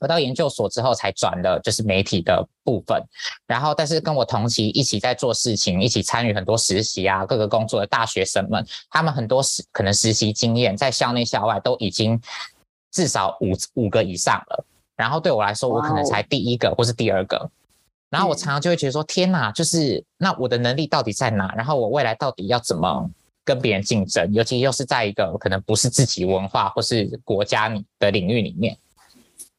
我到研究所之后才转的，就是媒体的部分。然后，但是跟我同期一起在做事情，一起参与很多实习啊，各个工作的大学生们，他们很多实可能实习经验，在校内校外都已经至少五五个以上了。然后对我来说，我可能才第一个或是第二个，然后我常常就会觉得说：天哪，就是那我的能力到底在哪？然后我未来到底要怎么跟别人竞争？尤其又是在一个可能不是自己文化或是国家的领域里面，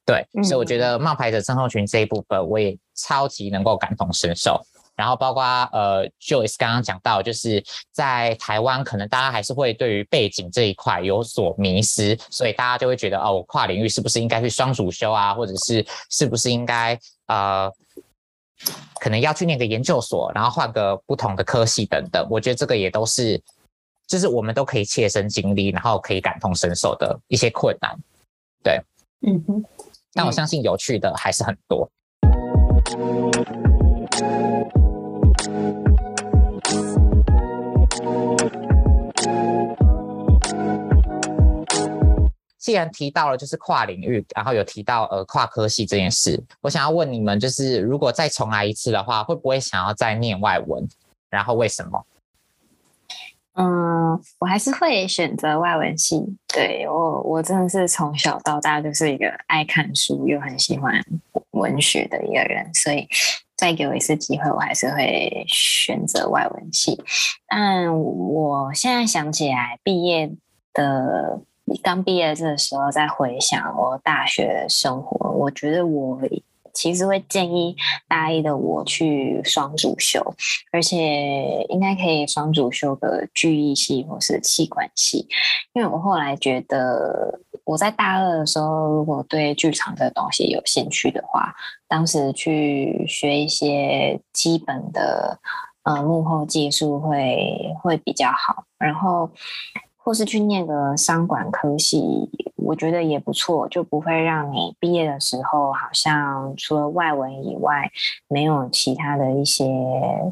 对，所以我觉得冒牌者症候群这一部分，我也超级能够感同身受。然后包括呃，Joyce 刚刚讲到，就是在台湾，可能大家还是会对于背景这一块有所迷失，所以大家就会觉得哦，我跨领域是不是应该去双主修啊，或者是是不是应该呃，可能要去念个研究所，然后换个不同的科系等等。我觉得这个也都是，就是我们都可以切身经历，然后可以感同身受的一些困难。对，嗯哼，但我相信有趣的还是很多。既然提到了就是跨领域，然后有提到呃跨科系这件事，我想要问你们，就是如果再重来一次的话，会不会想要再念外文？然后为什么？嗯，我还是会选择外文系。对，我，我真的是从小到大就是一个爱看书又很喜欢文学的一个人，所以再给我一次机会，我还是会选择外文系。但我现在想起来，毕业的。你刚毕业这个时候，再回想我大学生活，我觉得我其实会建议大一的我去双主修，而且应该可以双主修的剧艺系或是气管系，因为我后来觉得我在大二的时候，如果对剧场这东西有兴趣的话，当时去学一些基本的呃幕后技术会会比较好，然后或是去念个商管科系，我觉得也不错，就不会让你毕业的时候好像除了外文以外，没有其他的一些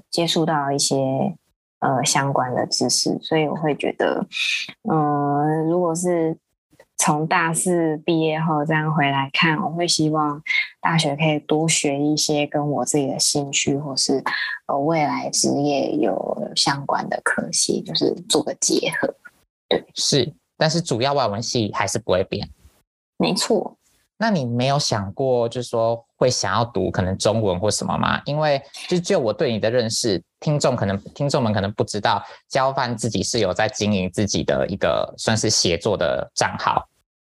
接触到一些。呃，相关的知识，所以我会觉得，嗯、如果是从大四毕业后这样回来看，我会希望大学可以多学一些跟我自己的兴趣或是呃未来职业有相关的科系，就是做个结合。对，是，但是主要外文系还是不会变。没错。那你没有想过，就是说会想要读可能中文或什么吗？因为就就我对你的认识，听众可能听众们可能不知道，焦范自己是有在经营自己的一个算是写作的账号，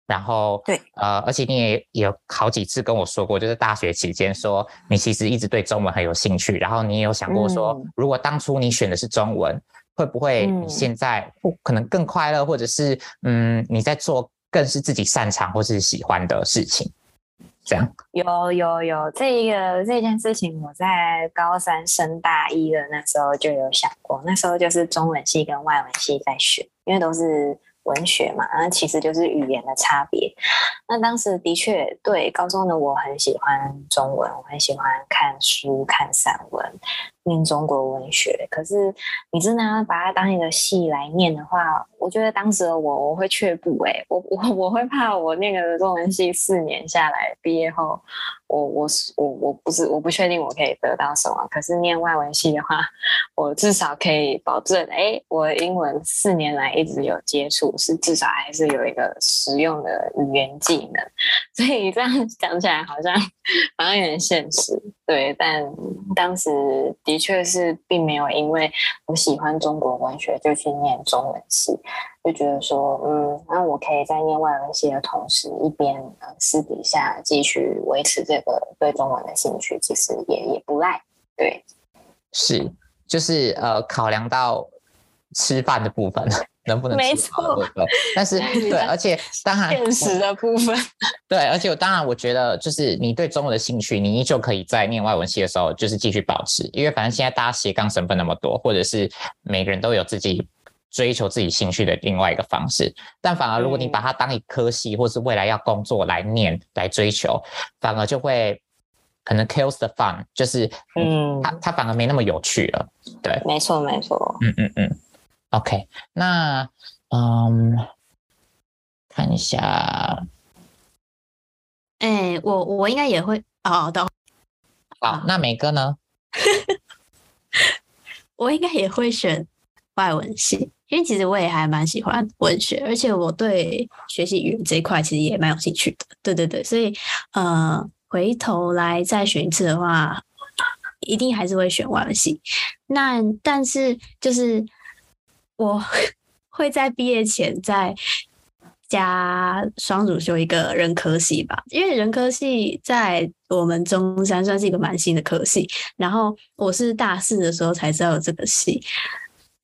然后对，呃，而且你也，也有好几次跟我说过，就是大学期间说你其实一直对中文很有兴趣，然后你也有想过说，嗯、如果当初你选的是中文，会不会你现在不可能更快乐，或者是嗯你在做。更是自己擅长或是喜欢的事情，这样。有有有，这一个这件事情，我在高三升大一的那时候就有想过，那时候就是中文系跟外文系在选，因为都是文学嘛，那其实就是语言的差别。那当时的确对高中的我很喜欢中文，我很喜欢看书、看散文。念中国文学，可是你真的要把它当一个系来念的话，我觉得当时的我我会却步诶、我我我会怕我那个中文系四年下来毕业后，我我我我不是我不确定我可以得到什么，可是念外文系的话，我至少可以保证，诶、欸，我英文四年来一直有接触，是至少还是有一个实用的语言技能，所以这样讲起来好像好像有点现实，对，但当时。的确是，并没有因为我喜欢中国文学就去念中文系，就觉得说，嗯，那我可以在念外文系的同时，一边呃私底下继续维持这个对中文的兴趣，其实也也不赖。对，是，就是呃，考量到吃饭的部分。能不能没错，但是 对，而且当然现实的部分，对，而且我当然我觉得，就是你对中文的兴趣，你依旧可以在念外文系的时候，就是继续保持，因为反正现在大家斜杠身份那么多，或者是每个人都有自己追求自己兴趣的另外一个方式，但反而如果你把它当一科系，或是未来要工作来念来追求，反而就会可能 kills the fun，就是嗯，它它反而没那么有趣了，对，没错没错，嗯嗯嗯。OK，那嗯，看一下，哎、欸，我我应该也会哦，的。好，那美哥呢？我应该也会选外文系，因为其实我也还蛮喜欢文学，而且我对学习语言这一块其实也蛮有兴趣的。对对对，所以呃，回头来再选一次的话，一定还是会选外文系。那但是就是。我 会在毕业前再加双主修一个人科系吧，因为人科系在我们中山算是一个蛮新的科系，然后我是大四的时候才知道有这个系，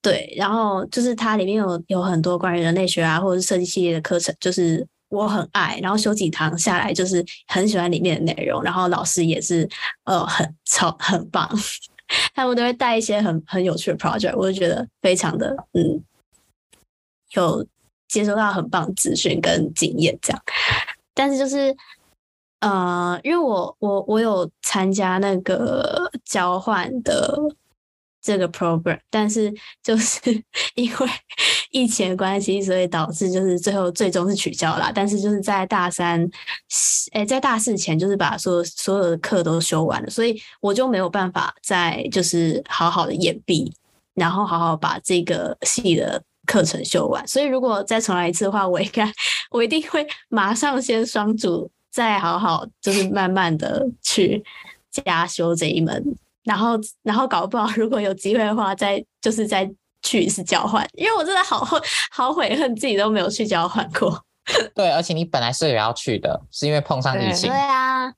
对，然后就是它里面有有很多关于人类学啊或者是设计系列的课程，就是我很爱，然后修几堂下来就是很喜欢里面的内容，然后老师也是呃很超很棒。他们都会带一些很很有趣的 project，我就觉得非常的嗯，有接收到很棒的资讯跟经验这样。但是就是呃，因为我我我有参加那个交换的。这个 program，但是就是 因为疫情的关系，所以导致就是最后最终是取消了。但是就是在大三，哎，在大四前，就是把所有所有的课都修完了，所以我就没有办法再就是好好的延毕，然后好好把这个系的课程修完。所以如果再重来一次的话，我应该我一定会马上先双主，再好好就是慢慢的去加修这一门。然后，然后搞不好，如果有机会的话，再就是再去一次交换，因为我真的好好悔恨自己都没有去交换过。对，而且你本来是也要去的，是因为碰上疫情。对啊，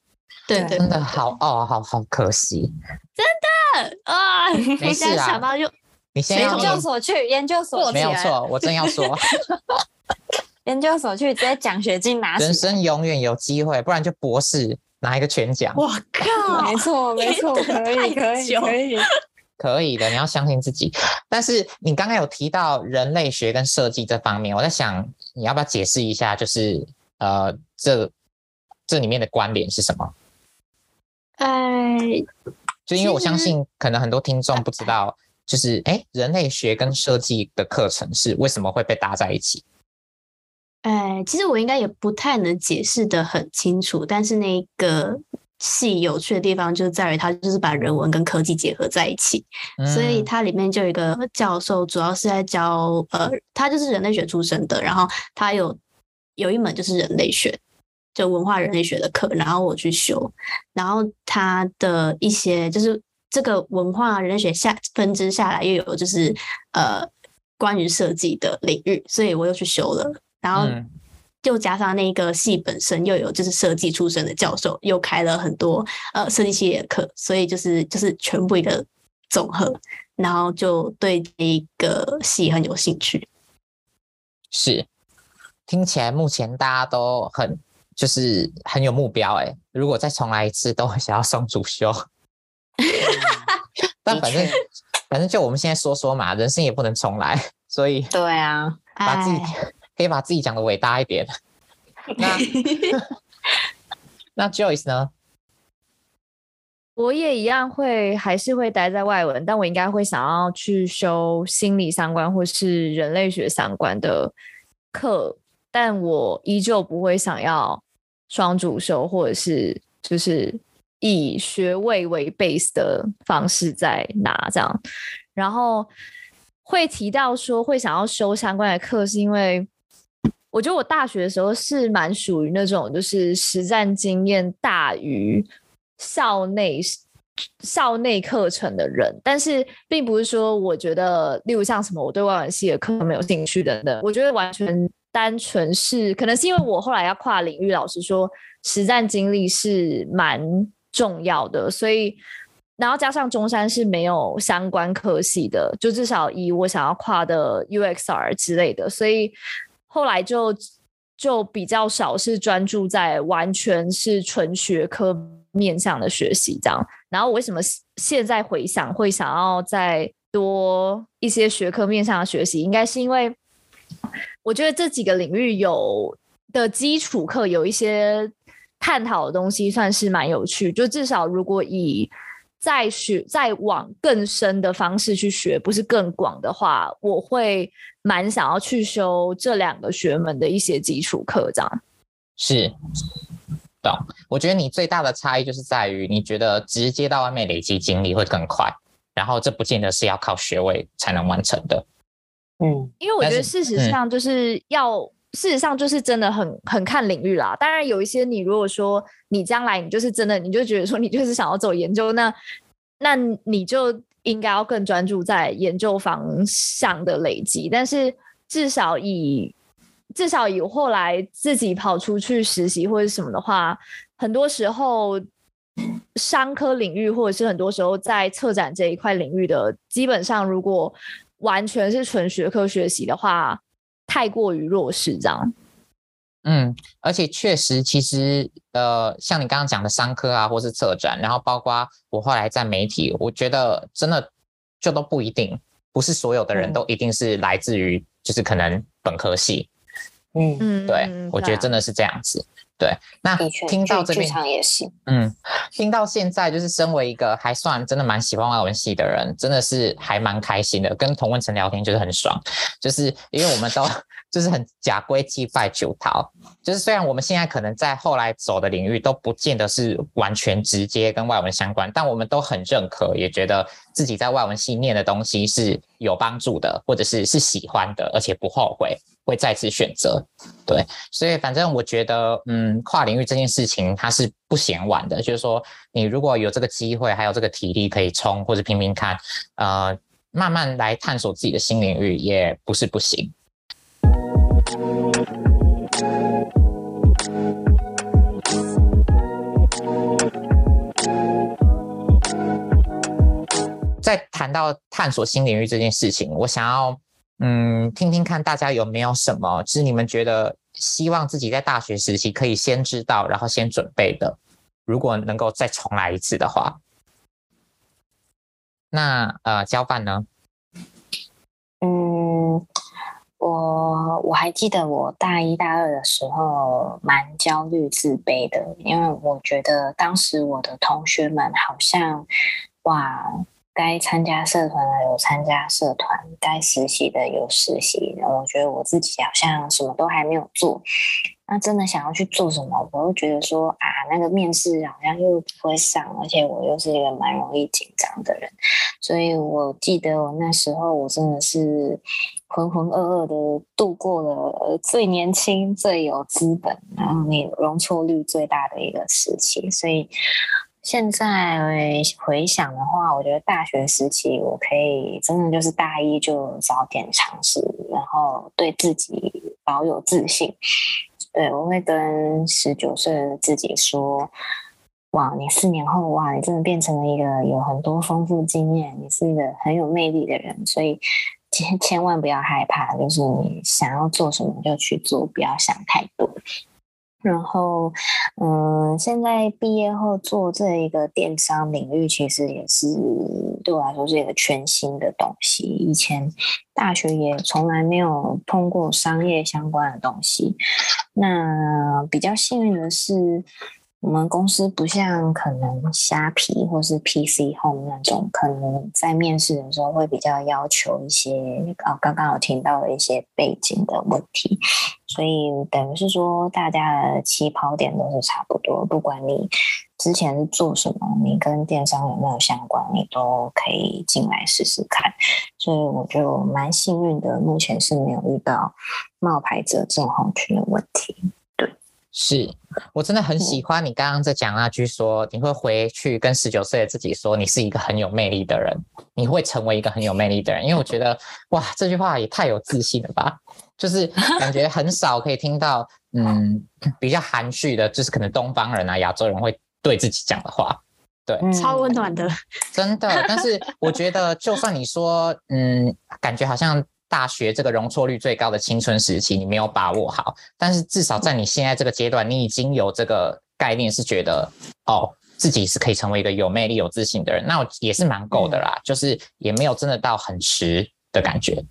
对对，真的好哦，好好可惜。真的啊，没事啊。想到就，你先研究所去研究所，没有错，我正要说。研究所去直接奖学金拿，人生永远有机会，不然就博士拿一个全奖。我靠，没错没错，可以可以可以。可以的，你要相信自己。但是你刚刚有提到人类学跟设计这方面，我在想你要不要解释一下，就是呃，这这里面的关联是什么？哎，就因为我相信，可能很多听众不知道，就是哎，人类学跟设计的课程是为什么会被搭在一起？哎，其实我应该也不太能解释的很清楚，但是那个。系有趣的地方就在于它就是把人文跟科技结合在一起，嗯、所以它里面就有一个教授，主要是在教呃，他就是人类学出身的，然后他有有一门就是人类学，就文化人类学的课，然后我去修，然后他的一些就是这个文化人类学下分支下来又有就是呃关于设计的领域，所以我又去修了，然后。嗯又加上那个系本身又有就是设计出身的教授，又开了很多呃设计系列的课，所以就是就是全部一个总和，然后就对这个系很有兴趣。是，听起来目前大家都很就是很有目标哎，如果再重来一次，都会想要双主修。但反正反正就我们现在说说嘛，人生也不能重来，所以对啊，把自己。可以把自己讲的伟大一点。那 那 Joyce 呢？我也一样会，还是会待在外文，但我应该会想要去修心理相关或是人类学相关的课，但我依旧不会想要双主修，或者是就是以学位为 base 的方式在拿这样。然后会提到说会想要修相关的课，是因为。我觉得我大学的时候是蛮属于那种，就是实战经验大于校内校内课程的人，但是并不是说我觉得，例如像什么我对外文系的课没有兴趣等等，我觉得完全单纯是可能是因为我后来要跨领域，老师说，实战经历是蛮重要的，所以然后加上中山是没有相关科系的，就至少以我想要跨的 UXR 之类的，所以。后来就就比较少是专注在完全是纯学科面向的学习这样，然后我为什么现在回想会想要再多一些学科面向的学习，应该是因为我觉得这几个领域有的基础课有一些探讨的东西算是蛮有趣，就至少如果以再学再往更深的方式去学，不是更广的话，我会蛮想要去修这两个学门的一些基础课，这样。是，懂。我觉得你最大的差异就是在于，你觉得直接到外面累积经历会更快，然后这不见得是要靠学位才能完成的。嗯，因为我觉得事实上就是要。事实上，就是真的很很看领域啦。当然，有一些你如果说你将来你就是真的，你就觉得说你就是想要走研究，那那你就应该要更专注在研究方向的累积。但是至少以至少以后来自己跑出去实习或者什么的话，很多时候商科领域或者是很多时候在策展这一块领域的，基本上如果完全是纯学科学习的话。太过于弱势，这样。嗯，而且确实，其实呃，像你刚刚讲的商科啊，或是策展，然后包括我后来在媒体，我觉得真的就都不一定，不是所有的人都一定是来自于就是可能本科系。嗯嗯，对，嗯、我觉得真的是这样子。对，那听到这边也是，嗯，听到现在就是身为一个还算真的蛮喜欢外文系的人，真的是还蛮开心的。跟童文成聊天就是很爽，就是因为我们都 就是很假归鸡拜九桃，就是虽然我们现在可能在后来走的领域都不见得是完全直接跟外文相关，但我们都很认可，也觉得自己在外文系念的东西是有帮助的，或者是是喜欢的，而且不后悔。会再次选择，对，所以反正我觉得，嗯，跨领域这件事情它是不嫌晚的，就是说，你如果有这个机会，还有这个体力可以冲或者拼拼看，呃，慢慢来探索自己的新领域也不是不行。在谈到探索新领域这件事情，我想要。嗯，听听看大家有没有什么，就是你们觉得希望自己在大学时期可以先知道，然后先准备的。如果能够再重来一次的话，那呃，交办呢？嗯。我我还记得我大一大二的时候蛮焦虑自卑的，因为我觉得当时我的同学们好像哇，该参加社团的有参加社团，该实习的有实习，我觉得我自己好像什么都还没有做。那真的想要去做什么，我又觉得说啊，那个面试好像又不会上，而且我又是一个蛮容易紧张的人，所以我记得我那时候我真的是浑浑噩噩的度过了最年轻、最有资本，然后你容错率最大的一个时期。所以现在回想的话，我觉得大学时期我可以真的就是大一就早点尝试，然后对自己保有自信。对，我会跟十九岁的自己说：“哇，你四年后，哇，你真的变成了一个有很多丰富经验，你是一个很有魅力的人。所以千千万不要害怕，就是你想要做什么就去做，不要想太多。”然后，嗯，现在毕业后做这一个电商领域，其实也是对我来说是一个全新的东西。以前大学也从来没有碰过商业相关的东西。那比较幸运的是。我们公司不像可能虾皮或是 PC Home 那种，可能在面试的时候会比较要求一些哦，刚刚有听到的一些背景的问题，所以等于是说大家的起跑点都是差不多，不管你之前是做什么，你跟电商有没有相关，你都可以进来试试看。所以我就蛮幸运的，目前是没有遇到冒牌者症候群的问题。是我真的很喜欢你刚刚在讲那句说，你会回去跟十九岁的自己说，你是一个很有魅力的人，你会成为一个很有魅力的人。因为我觉得，哇，这句话也太有自信了吧！就是感觉很少可以听到，嗯，比较含蓄的，就是可能东方人啊、亚洲人会对自己讲的话，对，超温暖的，真的。但是我觉得，就算你说，嗯，感觉好像。大学这个容错率最高的青春时期，你没有把握好，但是至少在你现在这个阶段，你已经有这个概念，是觉得哦，自己是可以成为一个有魅力、有自信的人，那也是蛮够的啦，就是也没有真的到很迟的感觉。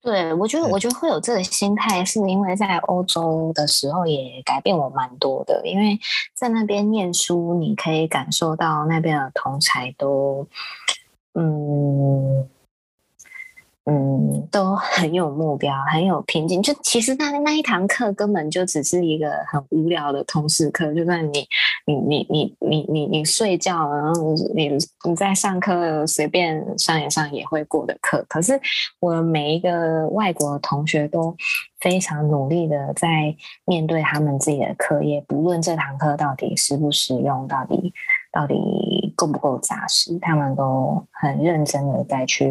对，我觉得，我觉得会有这个心态，是因为在欧洲的时候也改变我蛮多的，因为在那边念书，你可以感受到那边的同侪都，嗯。嗯，都很有目标，很有拼劲。就其实那那一堂课根本就只是一个很无聊的通识课，就算你你你你你你你睡觉，然后你你在上课随便上一上也会过的课。可是我每一个外国同学都非常努力的在面对他们自己的课业，不论这堂课到底实不实用，到底到底够不够扎实，他们都很认真的在去。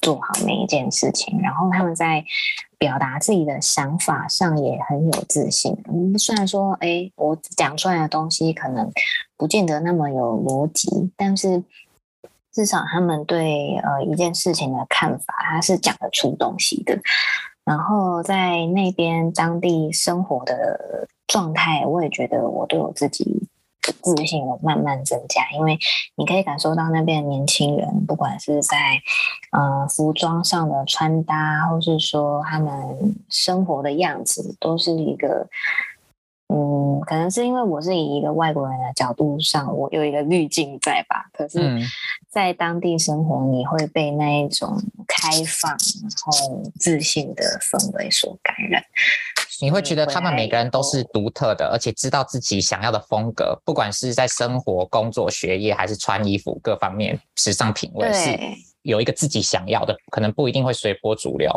做好每一件事情，然后他们在表达自己的想法上也很有自信。虽然说，哎，我讲出来的东西可能不见得那么有逻辑，但是至少他们对呃一件事情的看法，他是讲得出东西的。然后在那边当地生活的状态，我也觉得我对我自己。自信有慢慢增加，因为你可以感受到那边的年轻人，不管是在呃服装上的穿搭，或是说他们生活的样子，都是一个。嗯，可能是因为我是以一个外国人的角度上，我有一个滤镜在吧。可是，在当地生活，你会被那一种开放然后自信的氛围所感染。你会觉得他们每个人都是独特的，而且知道自己想要的风格，不管是在生活、工作、学业，还是穿衣服各方面，时尚品味是有一个自己想要的，可能不一定会随波逐流，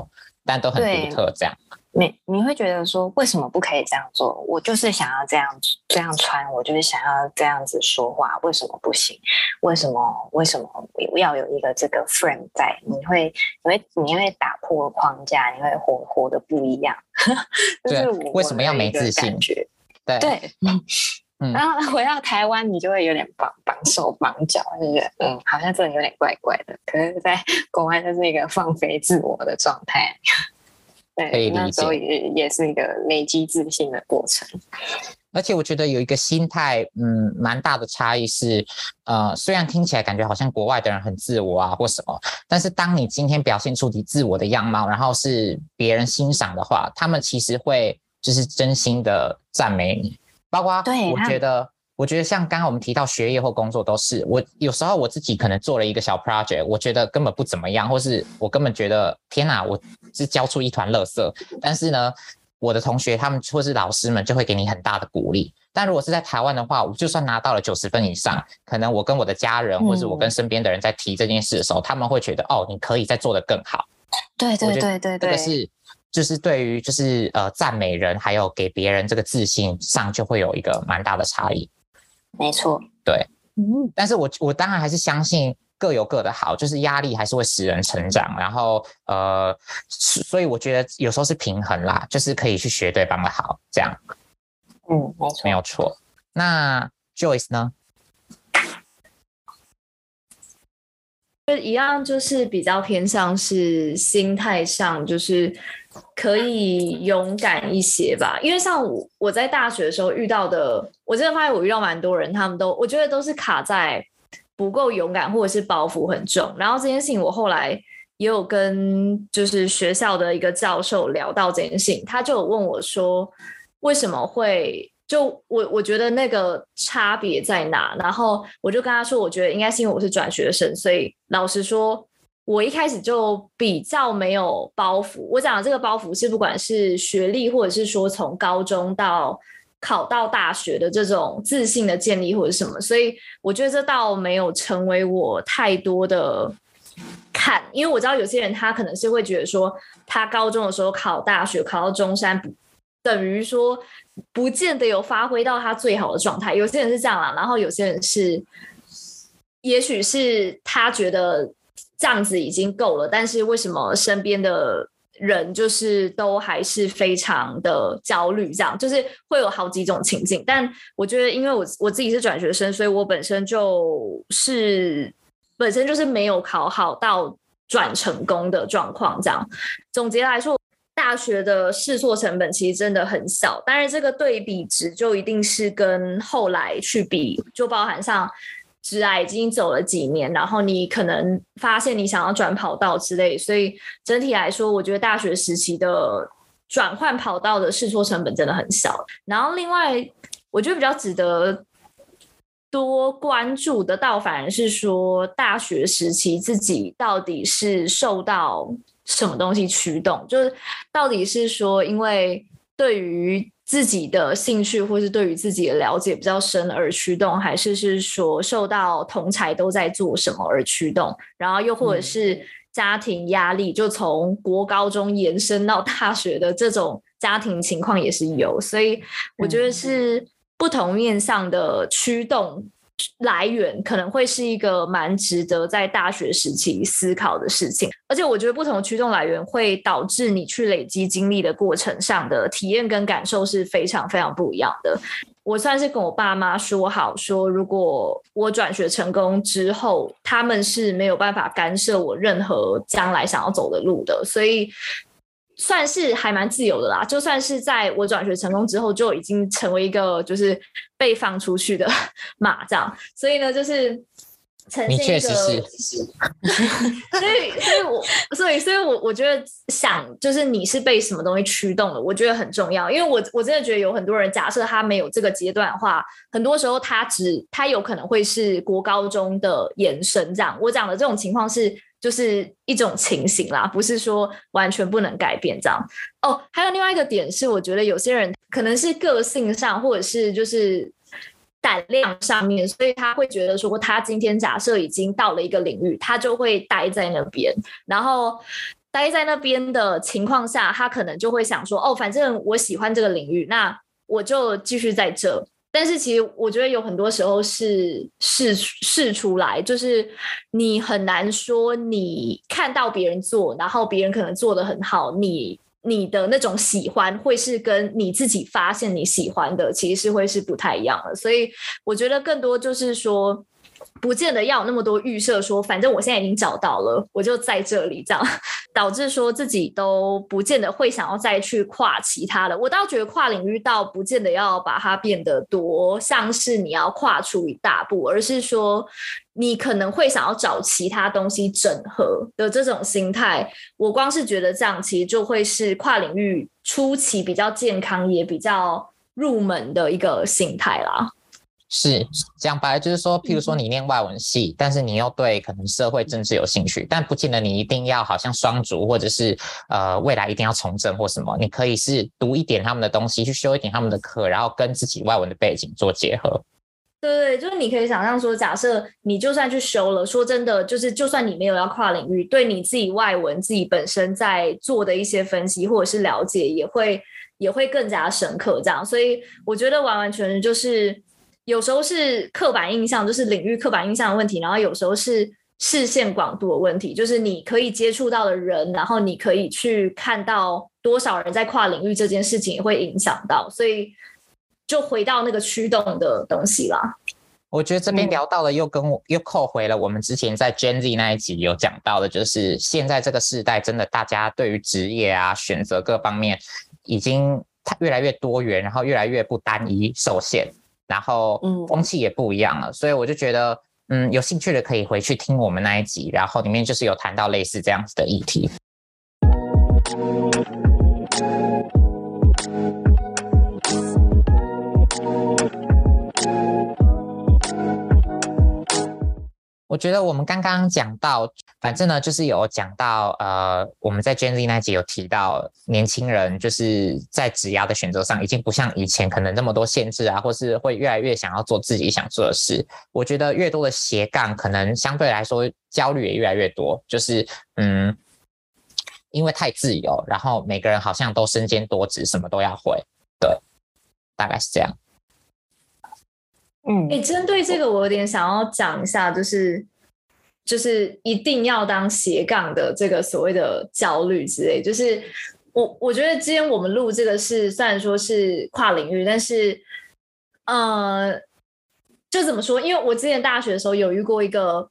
但都很独特这样。你你会觉得说，为什么不可以这样做？我就是想要这样这样穿，我就是想要这样子说话，为什么不行？为什么为什么要有一个这个 frame 在？你会你会你会打破框架，你会活活的不一样。对，为什么要没自信？对对，然后回到台湾，你就会有点绑绑手绑脚，就觉得嗯，好像这里有点怪怪的。可是在国外就是一个放飞自我的状态。对，那时候也也是一个累积自信的过程。而且我觉得有一个心态，嗯，蛮大的差异是，呃，虽然听起来感觉好像国外的人很自我啊或什么，但是当你今天表现出你自我的样貌，然后是别人欣赏的话，他们其实会就是真心的赞美你。包括我觉得，我觉得像刚刚我们提到学业或工作都是，我有时候我自己可能做了一个小 project，我觉得根本不怎么样，或是我根本觉得天哪，我是交出一团垃圾，但是呢。我的同学，他们或是老师们就会给你很大的鼓励。但如果是在台湾的话，我就算拿到了九十分以上，可能我跟我的家人，或是我跟身边的人在提这件事的时候，嗯、他们会觉得哦，你可以再做得更好。对对对对对，这个是就是对于就是呃赞美人还有给别人这个自信上就会有一个蛮大的差异。没错，对，嗯，但是我我当然还是相信。各有各的好，就是压力还是会使人成长，然后呃，所以我觉得有时候是平衡啦，就是可以去学对方的好，这样，嗯，没错，没有错。那 Joyce 呢？就一样，就是比较偏向是心态上，就是可以勇敢一些吧。因为像我我在大学的时候遇到的，我真的发现我遇到蛮多人，他们都我觉得都是卡在。不够勇敢，或者是包袱很重。然后这件事情，我后来也有跟就是学校的一个教授聊到这件事情，他就有问我说，为什么会就我我觉得那个差别在哪？然后我就跟他说，我觉得应该是因为我是转学生，所以老实说，我一开始就比较没有包袱。我讲的这个包袱是不管是学历，或者是说从高中到。考到大学的这种自信的建立或者什么，所以我觉得这倒没有成为我太多的坎，因为我知道有些人他可能是会觉得说，他高中的时候考大学考到中山，等于说不见得有发挥到他最好的状态。有些人是这样啦，然后有些人是，也许是他觉得这样子已经够了，但是为什么身边的？人就是都还是非常的焦虑，这样就是会有好几种情境。但我觉得，因为我我自己是转学生，所以我本身就是本身就是没有考好到转成功的状况。这样总结来说，大学的试错成本其实真的很小，当然这个对比值就一定是跟后来去比，就包含上。职涯已经走了几年，然后你可能发现你想要转跑道之类，所以整体来说，我觉得大学时期的转换跑道的试错成本真的很小。然后另外，我觉得比较值得多关注的，倒反而是说大学时期自己到底是受到什么东西驱动，就是到底是说因为对于。自己的兴趣或是对于自己的了解比较深而驱动，还是是说受到同才都在做什么而驱动，然后又或者是家庭压力，就从国高中延伸到大学的这种家庭情况也是有，所以我觉得是不同面向的驱动。来源可能会是一个蛮值得在大学时期思考的事情，而且我觉得不同的驱动来源会导致你去累积经历的过程上的体验跟感受是非常非常不一样的。我算是跟我爸妈说好，说如果我转学成功之后，他们是没有办法干涉我任何将来想要走的路的，所以。算是还蛮自由的啦，就算是在我转学成功之后，就已经成为一个就是被放出去的 马这样，所以呢，就是呈现一个，你确实是，所以，所以我，所以，所以我，我觉得想就是你是被什么东西驱动的，我觉得很重要，因为我我真的觉得有很多人，假设他没有这个阶段的话，很多时候他只他有可能会是国高中的延伸这样。我讲的这种情况是。就是一种情形啦，不是说完全不能改变这样。哦，还有另外一个点是，我觉得有些人可能是个性上，或者是就是胆量上面，所以他会觉得说，他今天假设已经到了一个领域，他就会待在那边，然后待在那边的情况下，他可能就会想说，哦，反正我喜欢这个领域，那我就继续在这。但是其实我觉得有很多时候是试试出来，就是你很难说你看到别人做，然后别人可能做的很好，你你的那种喜欢，会是跟你自己发现你喜欢的，其实是会是不太一样的。所以我觉得更多就是说。不见得要有那么多预设，说反正我现在已经找到了，我就在这里这样，导致说自己都不见得会想要再去跨其他的。我倒觉得跨领域倒不见得要把它变得多像是你要跨出一大步，而是说你可能会想要找其他东西整合的这种心态。我光是觉得这样，其实就会是跨领域初期比较健康也比较入门的一个心态啦。是讲白了，就是说，譬如说你念外文系，嗯、但是你又对可能社会政治有兴趣，但不见得你一定要好像双足，或者是呃未来一定要从政或什么，你可以是读一点他们的东西，去修一点他们的课，然后跟自己外文的背景做结合。对对，就是你可以想象说，假设你就算去修了，说真的，就是就算你没有要跨领域，对你自己外文自己本身在做的一些分析或者是了解，也会也会更加深刻。这样，所以我觉得完完全全就是。有时候是刻板印象，就是领域刻板印象的问题，然后有时候是视线广度的问题，就是你可以接触到的人，然后你可以去看到多少人在跨领域这件事情也会影响到，所以就回到那个驱动的东西啦。我觉得这边聊到了，又跟我又扣回了我们之前在 Gen Z 那一集有讲到的，就是现在这个时代真的大家对于职业啊选择各方面已经越来越多元，然后越来越不单一受限。然后，嗯，风气也不一样了，所以我就觉得，嗯，有兴趣的可以回去听我们那一集，然后里面就是有谈到类似这样子的议题。我觉得我们刚刚讲到，反正呢，就是有讲到，呃，我们在 Gen Z 那集有提到，年轻人就是在职涯的选择上，已经不像以前可能那么多限制啊，或是会越来越想要做自己想做的事。我觉得越多的斜杠，可能相对来说焦虑也越来越多，就是嗯，因为太自由，然后每个人好像都身兼多职，什么都要会，对，大概是这样。嗯，诶，针对这个，我有点想要讲一下，就是就是一定要当斜杠的这个所谓的焦虑之类。就是我我觉得今天我们录这个是虽然说是跨领域，但是呃，就怎么说？因为我之前大学的时候有遇过一个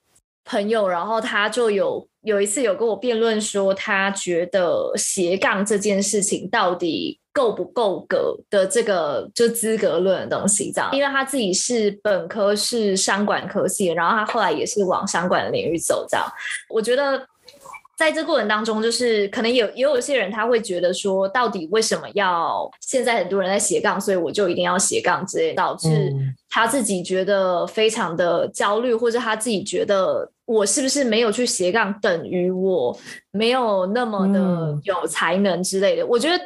朋友，然后他就有有一次有跟我辩论说，他觉得斜杠这件事情到底。够不够格的这个就资格论的东西，这样，因为他自己是本科是商管科系，然后他后来也是往商管的领域走，这样，我觉得在这过程当中，就是可能有也有一些人他会觉得说，到底为什么要现在很多人在斜杠，所以我就一定要斜杠之类，导致他自己觉得非常的焦虑，或者他自己觉得。我是不是没有去斜杠，等于我没有那么的有才能之类的？嗯、我觉得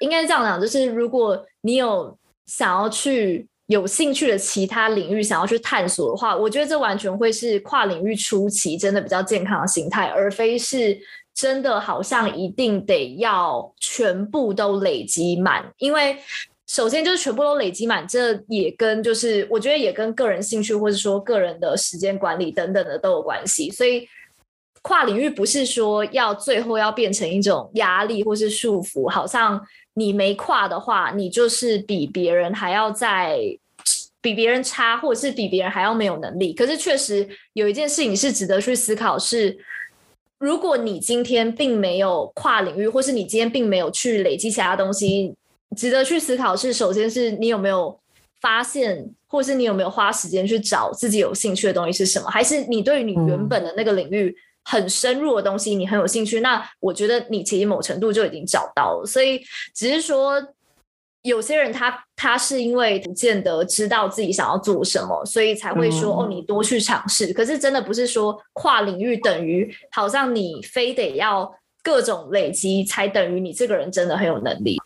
应该是这样讲，就是如果你有想要去有兴趣的其他领域，想要去探索的话，我觉得这完全会是跨领域初期真的比较健康的心态，而非是真的好像一定得要全部都累积满，因为。首先就是全部都累积满，这也跟就是我觉得也跟个人兴趣或者说个人的时间管理等等的都有关系。所以跨领域不是说要最后要变成一种压力或是束缚，好像你没跨的话，你就是比别人还要在比别人差，或者是比别人还要没有能力。可是确实有一件事情是值得去思考，是如果你今天并没有跨领域，或是你今天并没有去累积其他东西。值得去思考是，首先是你有没有发现，或是你有没有花时间去找自己有兴趣的东西是什么？还是你对于你原本的那个领域很深入的东西，你很有兴趣？那我觉得你其实某程度就已经找到了。所以只是说，有些人他他是因为不见得知道自己想要做什么，所以才会说哦，你多去尝试。可是真的不是说跨领域等于好像你非得要各种累积才等于你这个人真的很有能力。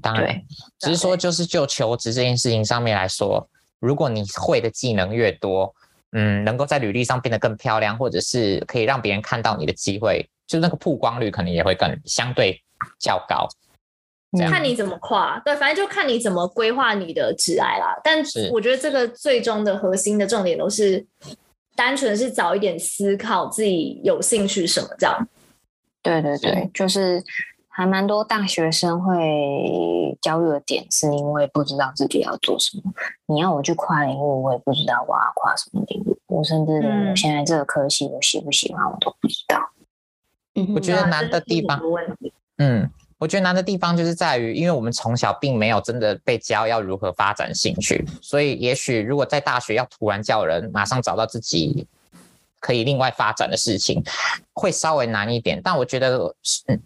当然，只是说就是就求职这件事情上面来说，如果你会的技能越多，嗯，能够在履历上变得更漂亮，或者是可以让别人看到你的机会，就那个曝光率可能也会更相对较高。看你怎么跨，对，反正就看你怎么规划你的职涯啦。但我觉得这个最终的核心的重点都是，单纯是早一点思考自己有兴趣什么这样。对对对，就是。还蛮多大学生会焦虑的点，是因为不知道自己要做什么。你要我去跨领域，我也不知道我要跨什么领域。我甚至连我现在这个科系我喜不喜欢，我都不知道。嗯，我觉得难的地方，嗯，我觉得难的地方就是在于，因为我们从小并没有真的被教要如何发展兴趣，所以也许如果在大学要突然叫人马上找到自己。可以另外发展的事情会稍微难一点，但我觉得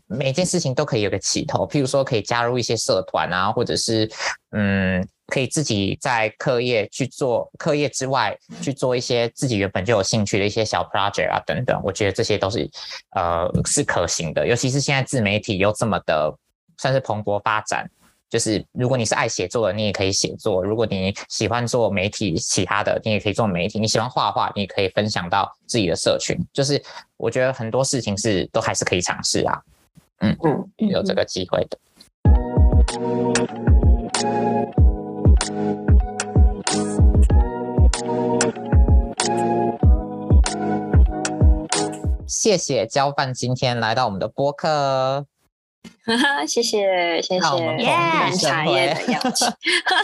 每件事情都可以有个起头，譬如说可以加入一些社团啊，或者是嗯，可以自己在课业去做课业之外去做一些自己原本就有兴趣的一些小 project 啊等等，我觉得这些都是呃是可行的，尤其是现在自媒体又这么的算是蓬勃发展。就是如果你是爱写作的，你也可以写作；如果你喜欢做媒体，其他的你也可以做媒体。你喜欢画画，你也可以分享到自己的社群。就是我觉得很多事情是都还是可以尝试啊，嗯嗯，有这个机会的。谢谢交饭今天来到我们的播客。哈哈，谢谢谢谢耶茶叶的邀请，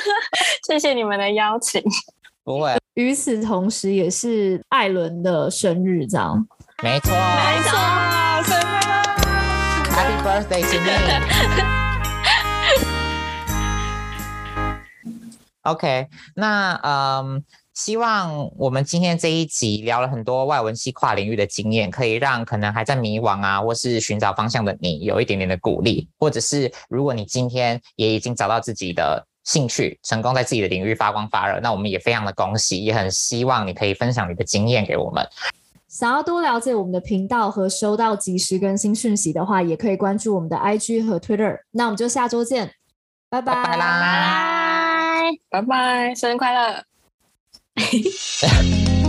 谢谢你们的邀请。不会，与此同时也是艾伦的生日，这样没错没错，生日，Happy birthday to me。OK，那嗯。希望我们今天这一集聊了很多外文系跨领域的经验，可以让可能还在迷惘啊，或是寻找方向的你有一点点的鼓励，或者是如果你今天也已经找到自己的兴趣，成功在自己的领域发光发热，那我们也非常的恭喜，也很希望你可以分享你的经验给我们。想要多了解我们的频道和收到及时更新讯息的话，也可以关注我们的 IG 和 Twitter。那我们就下周见，拜拜拜拜拜拜，生日快乐！嘿嘿。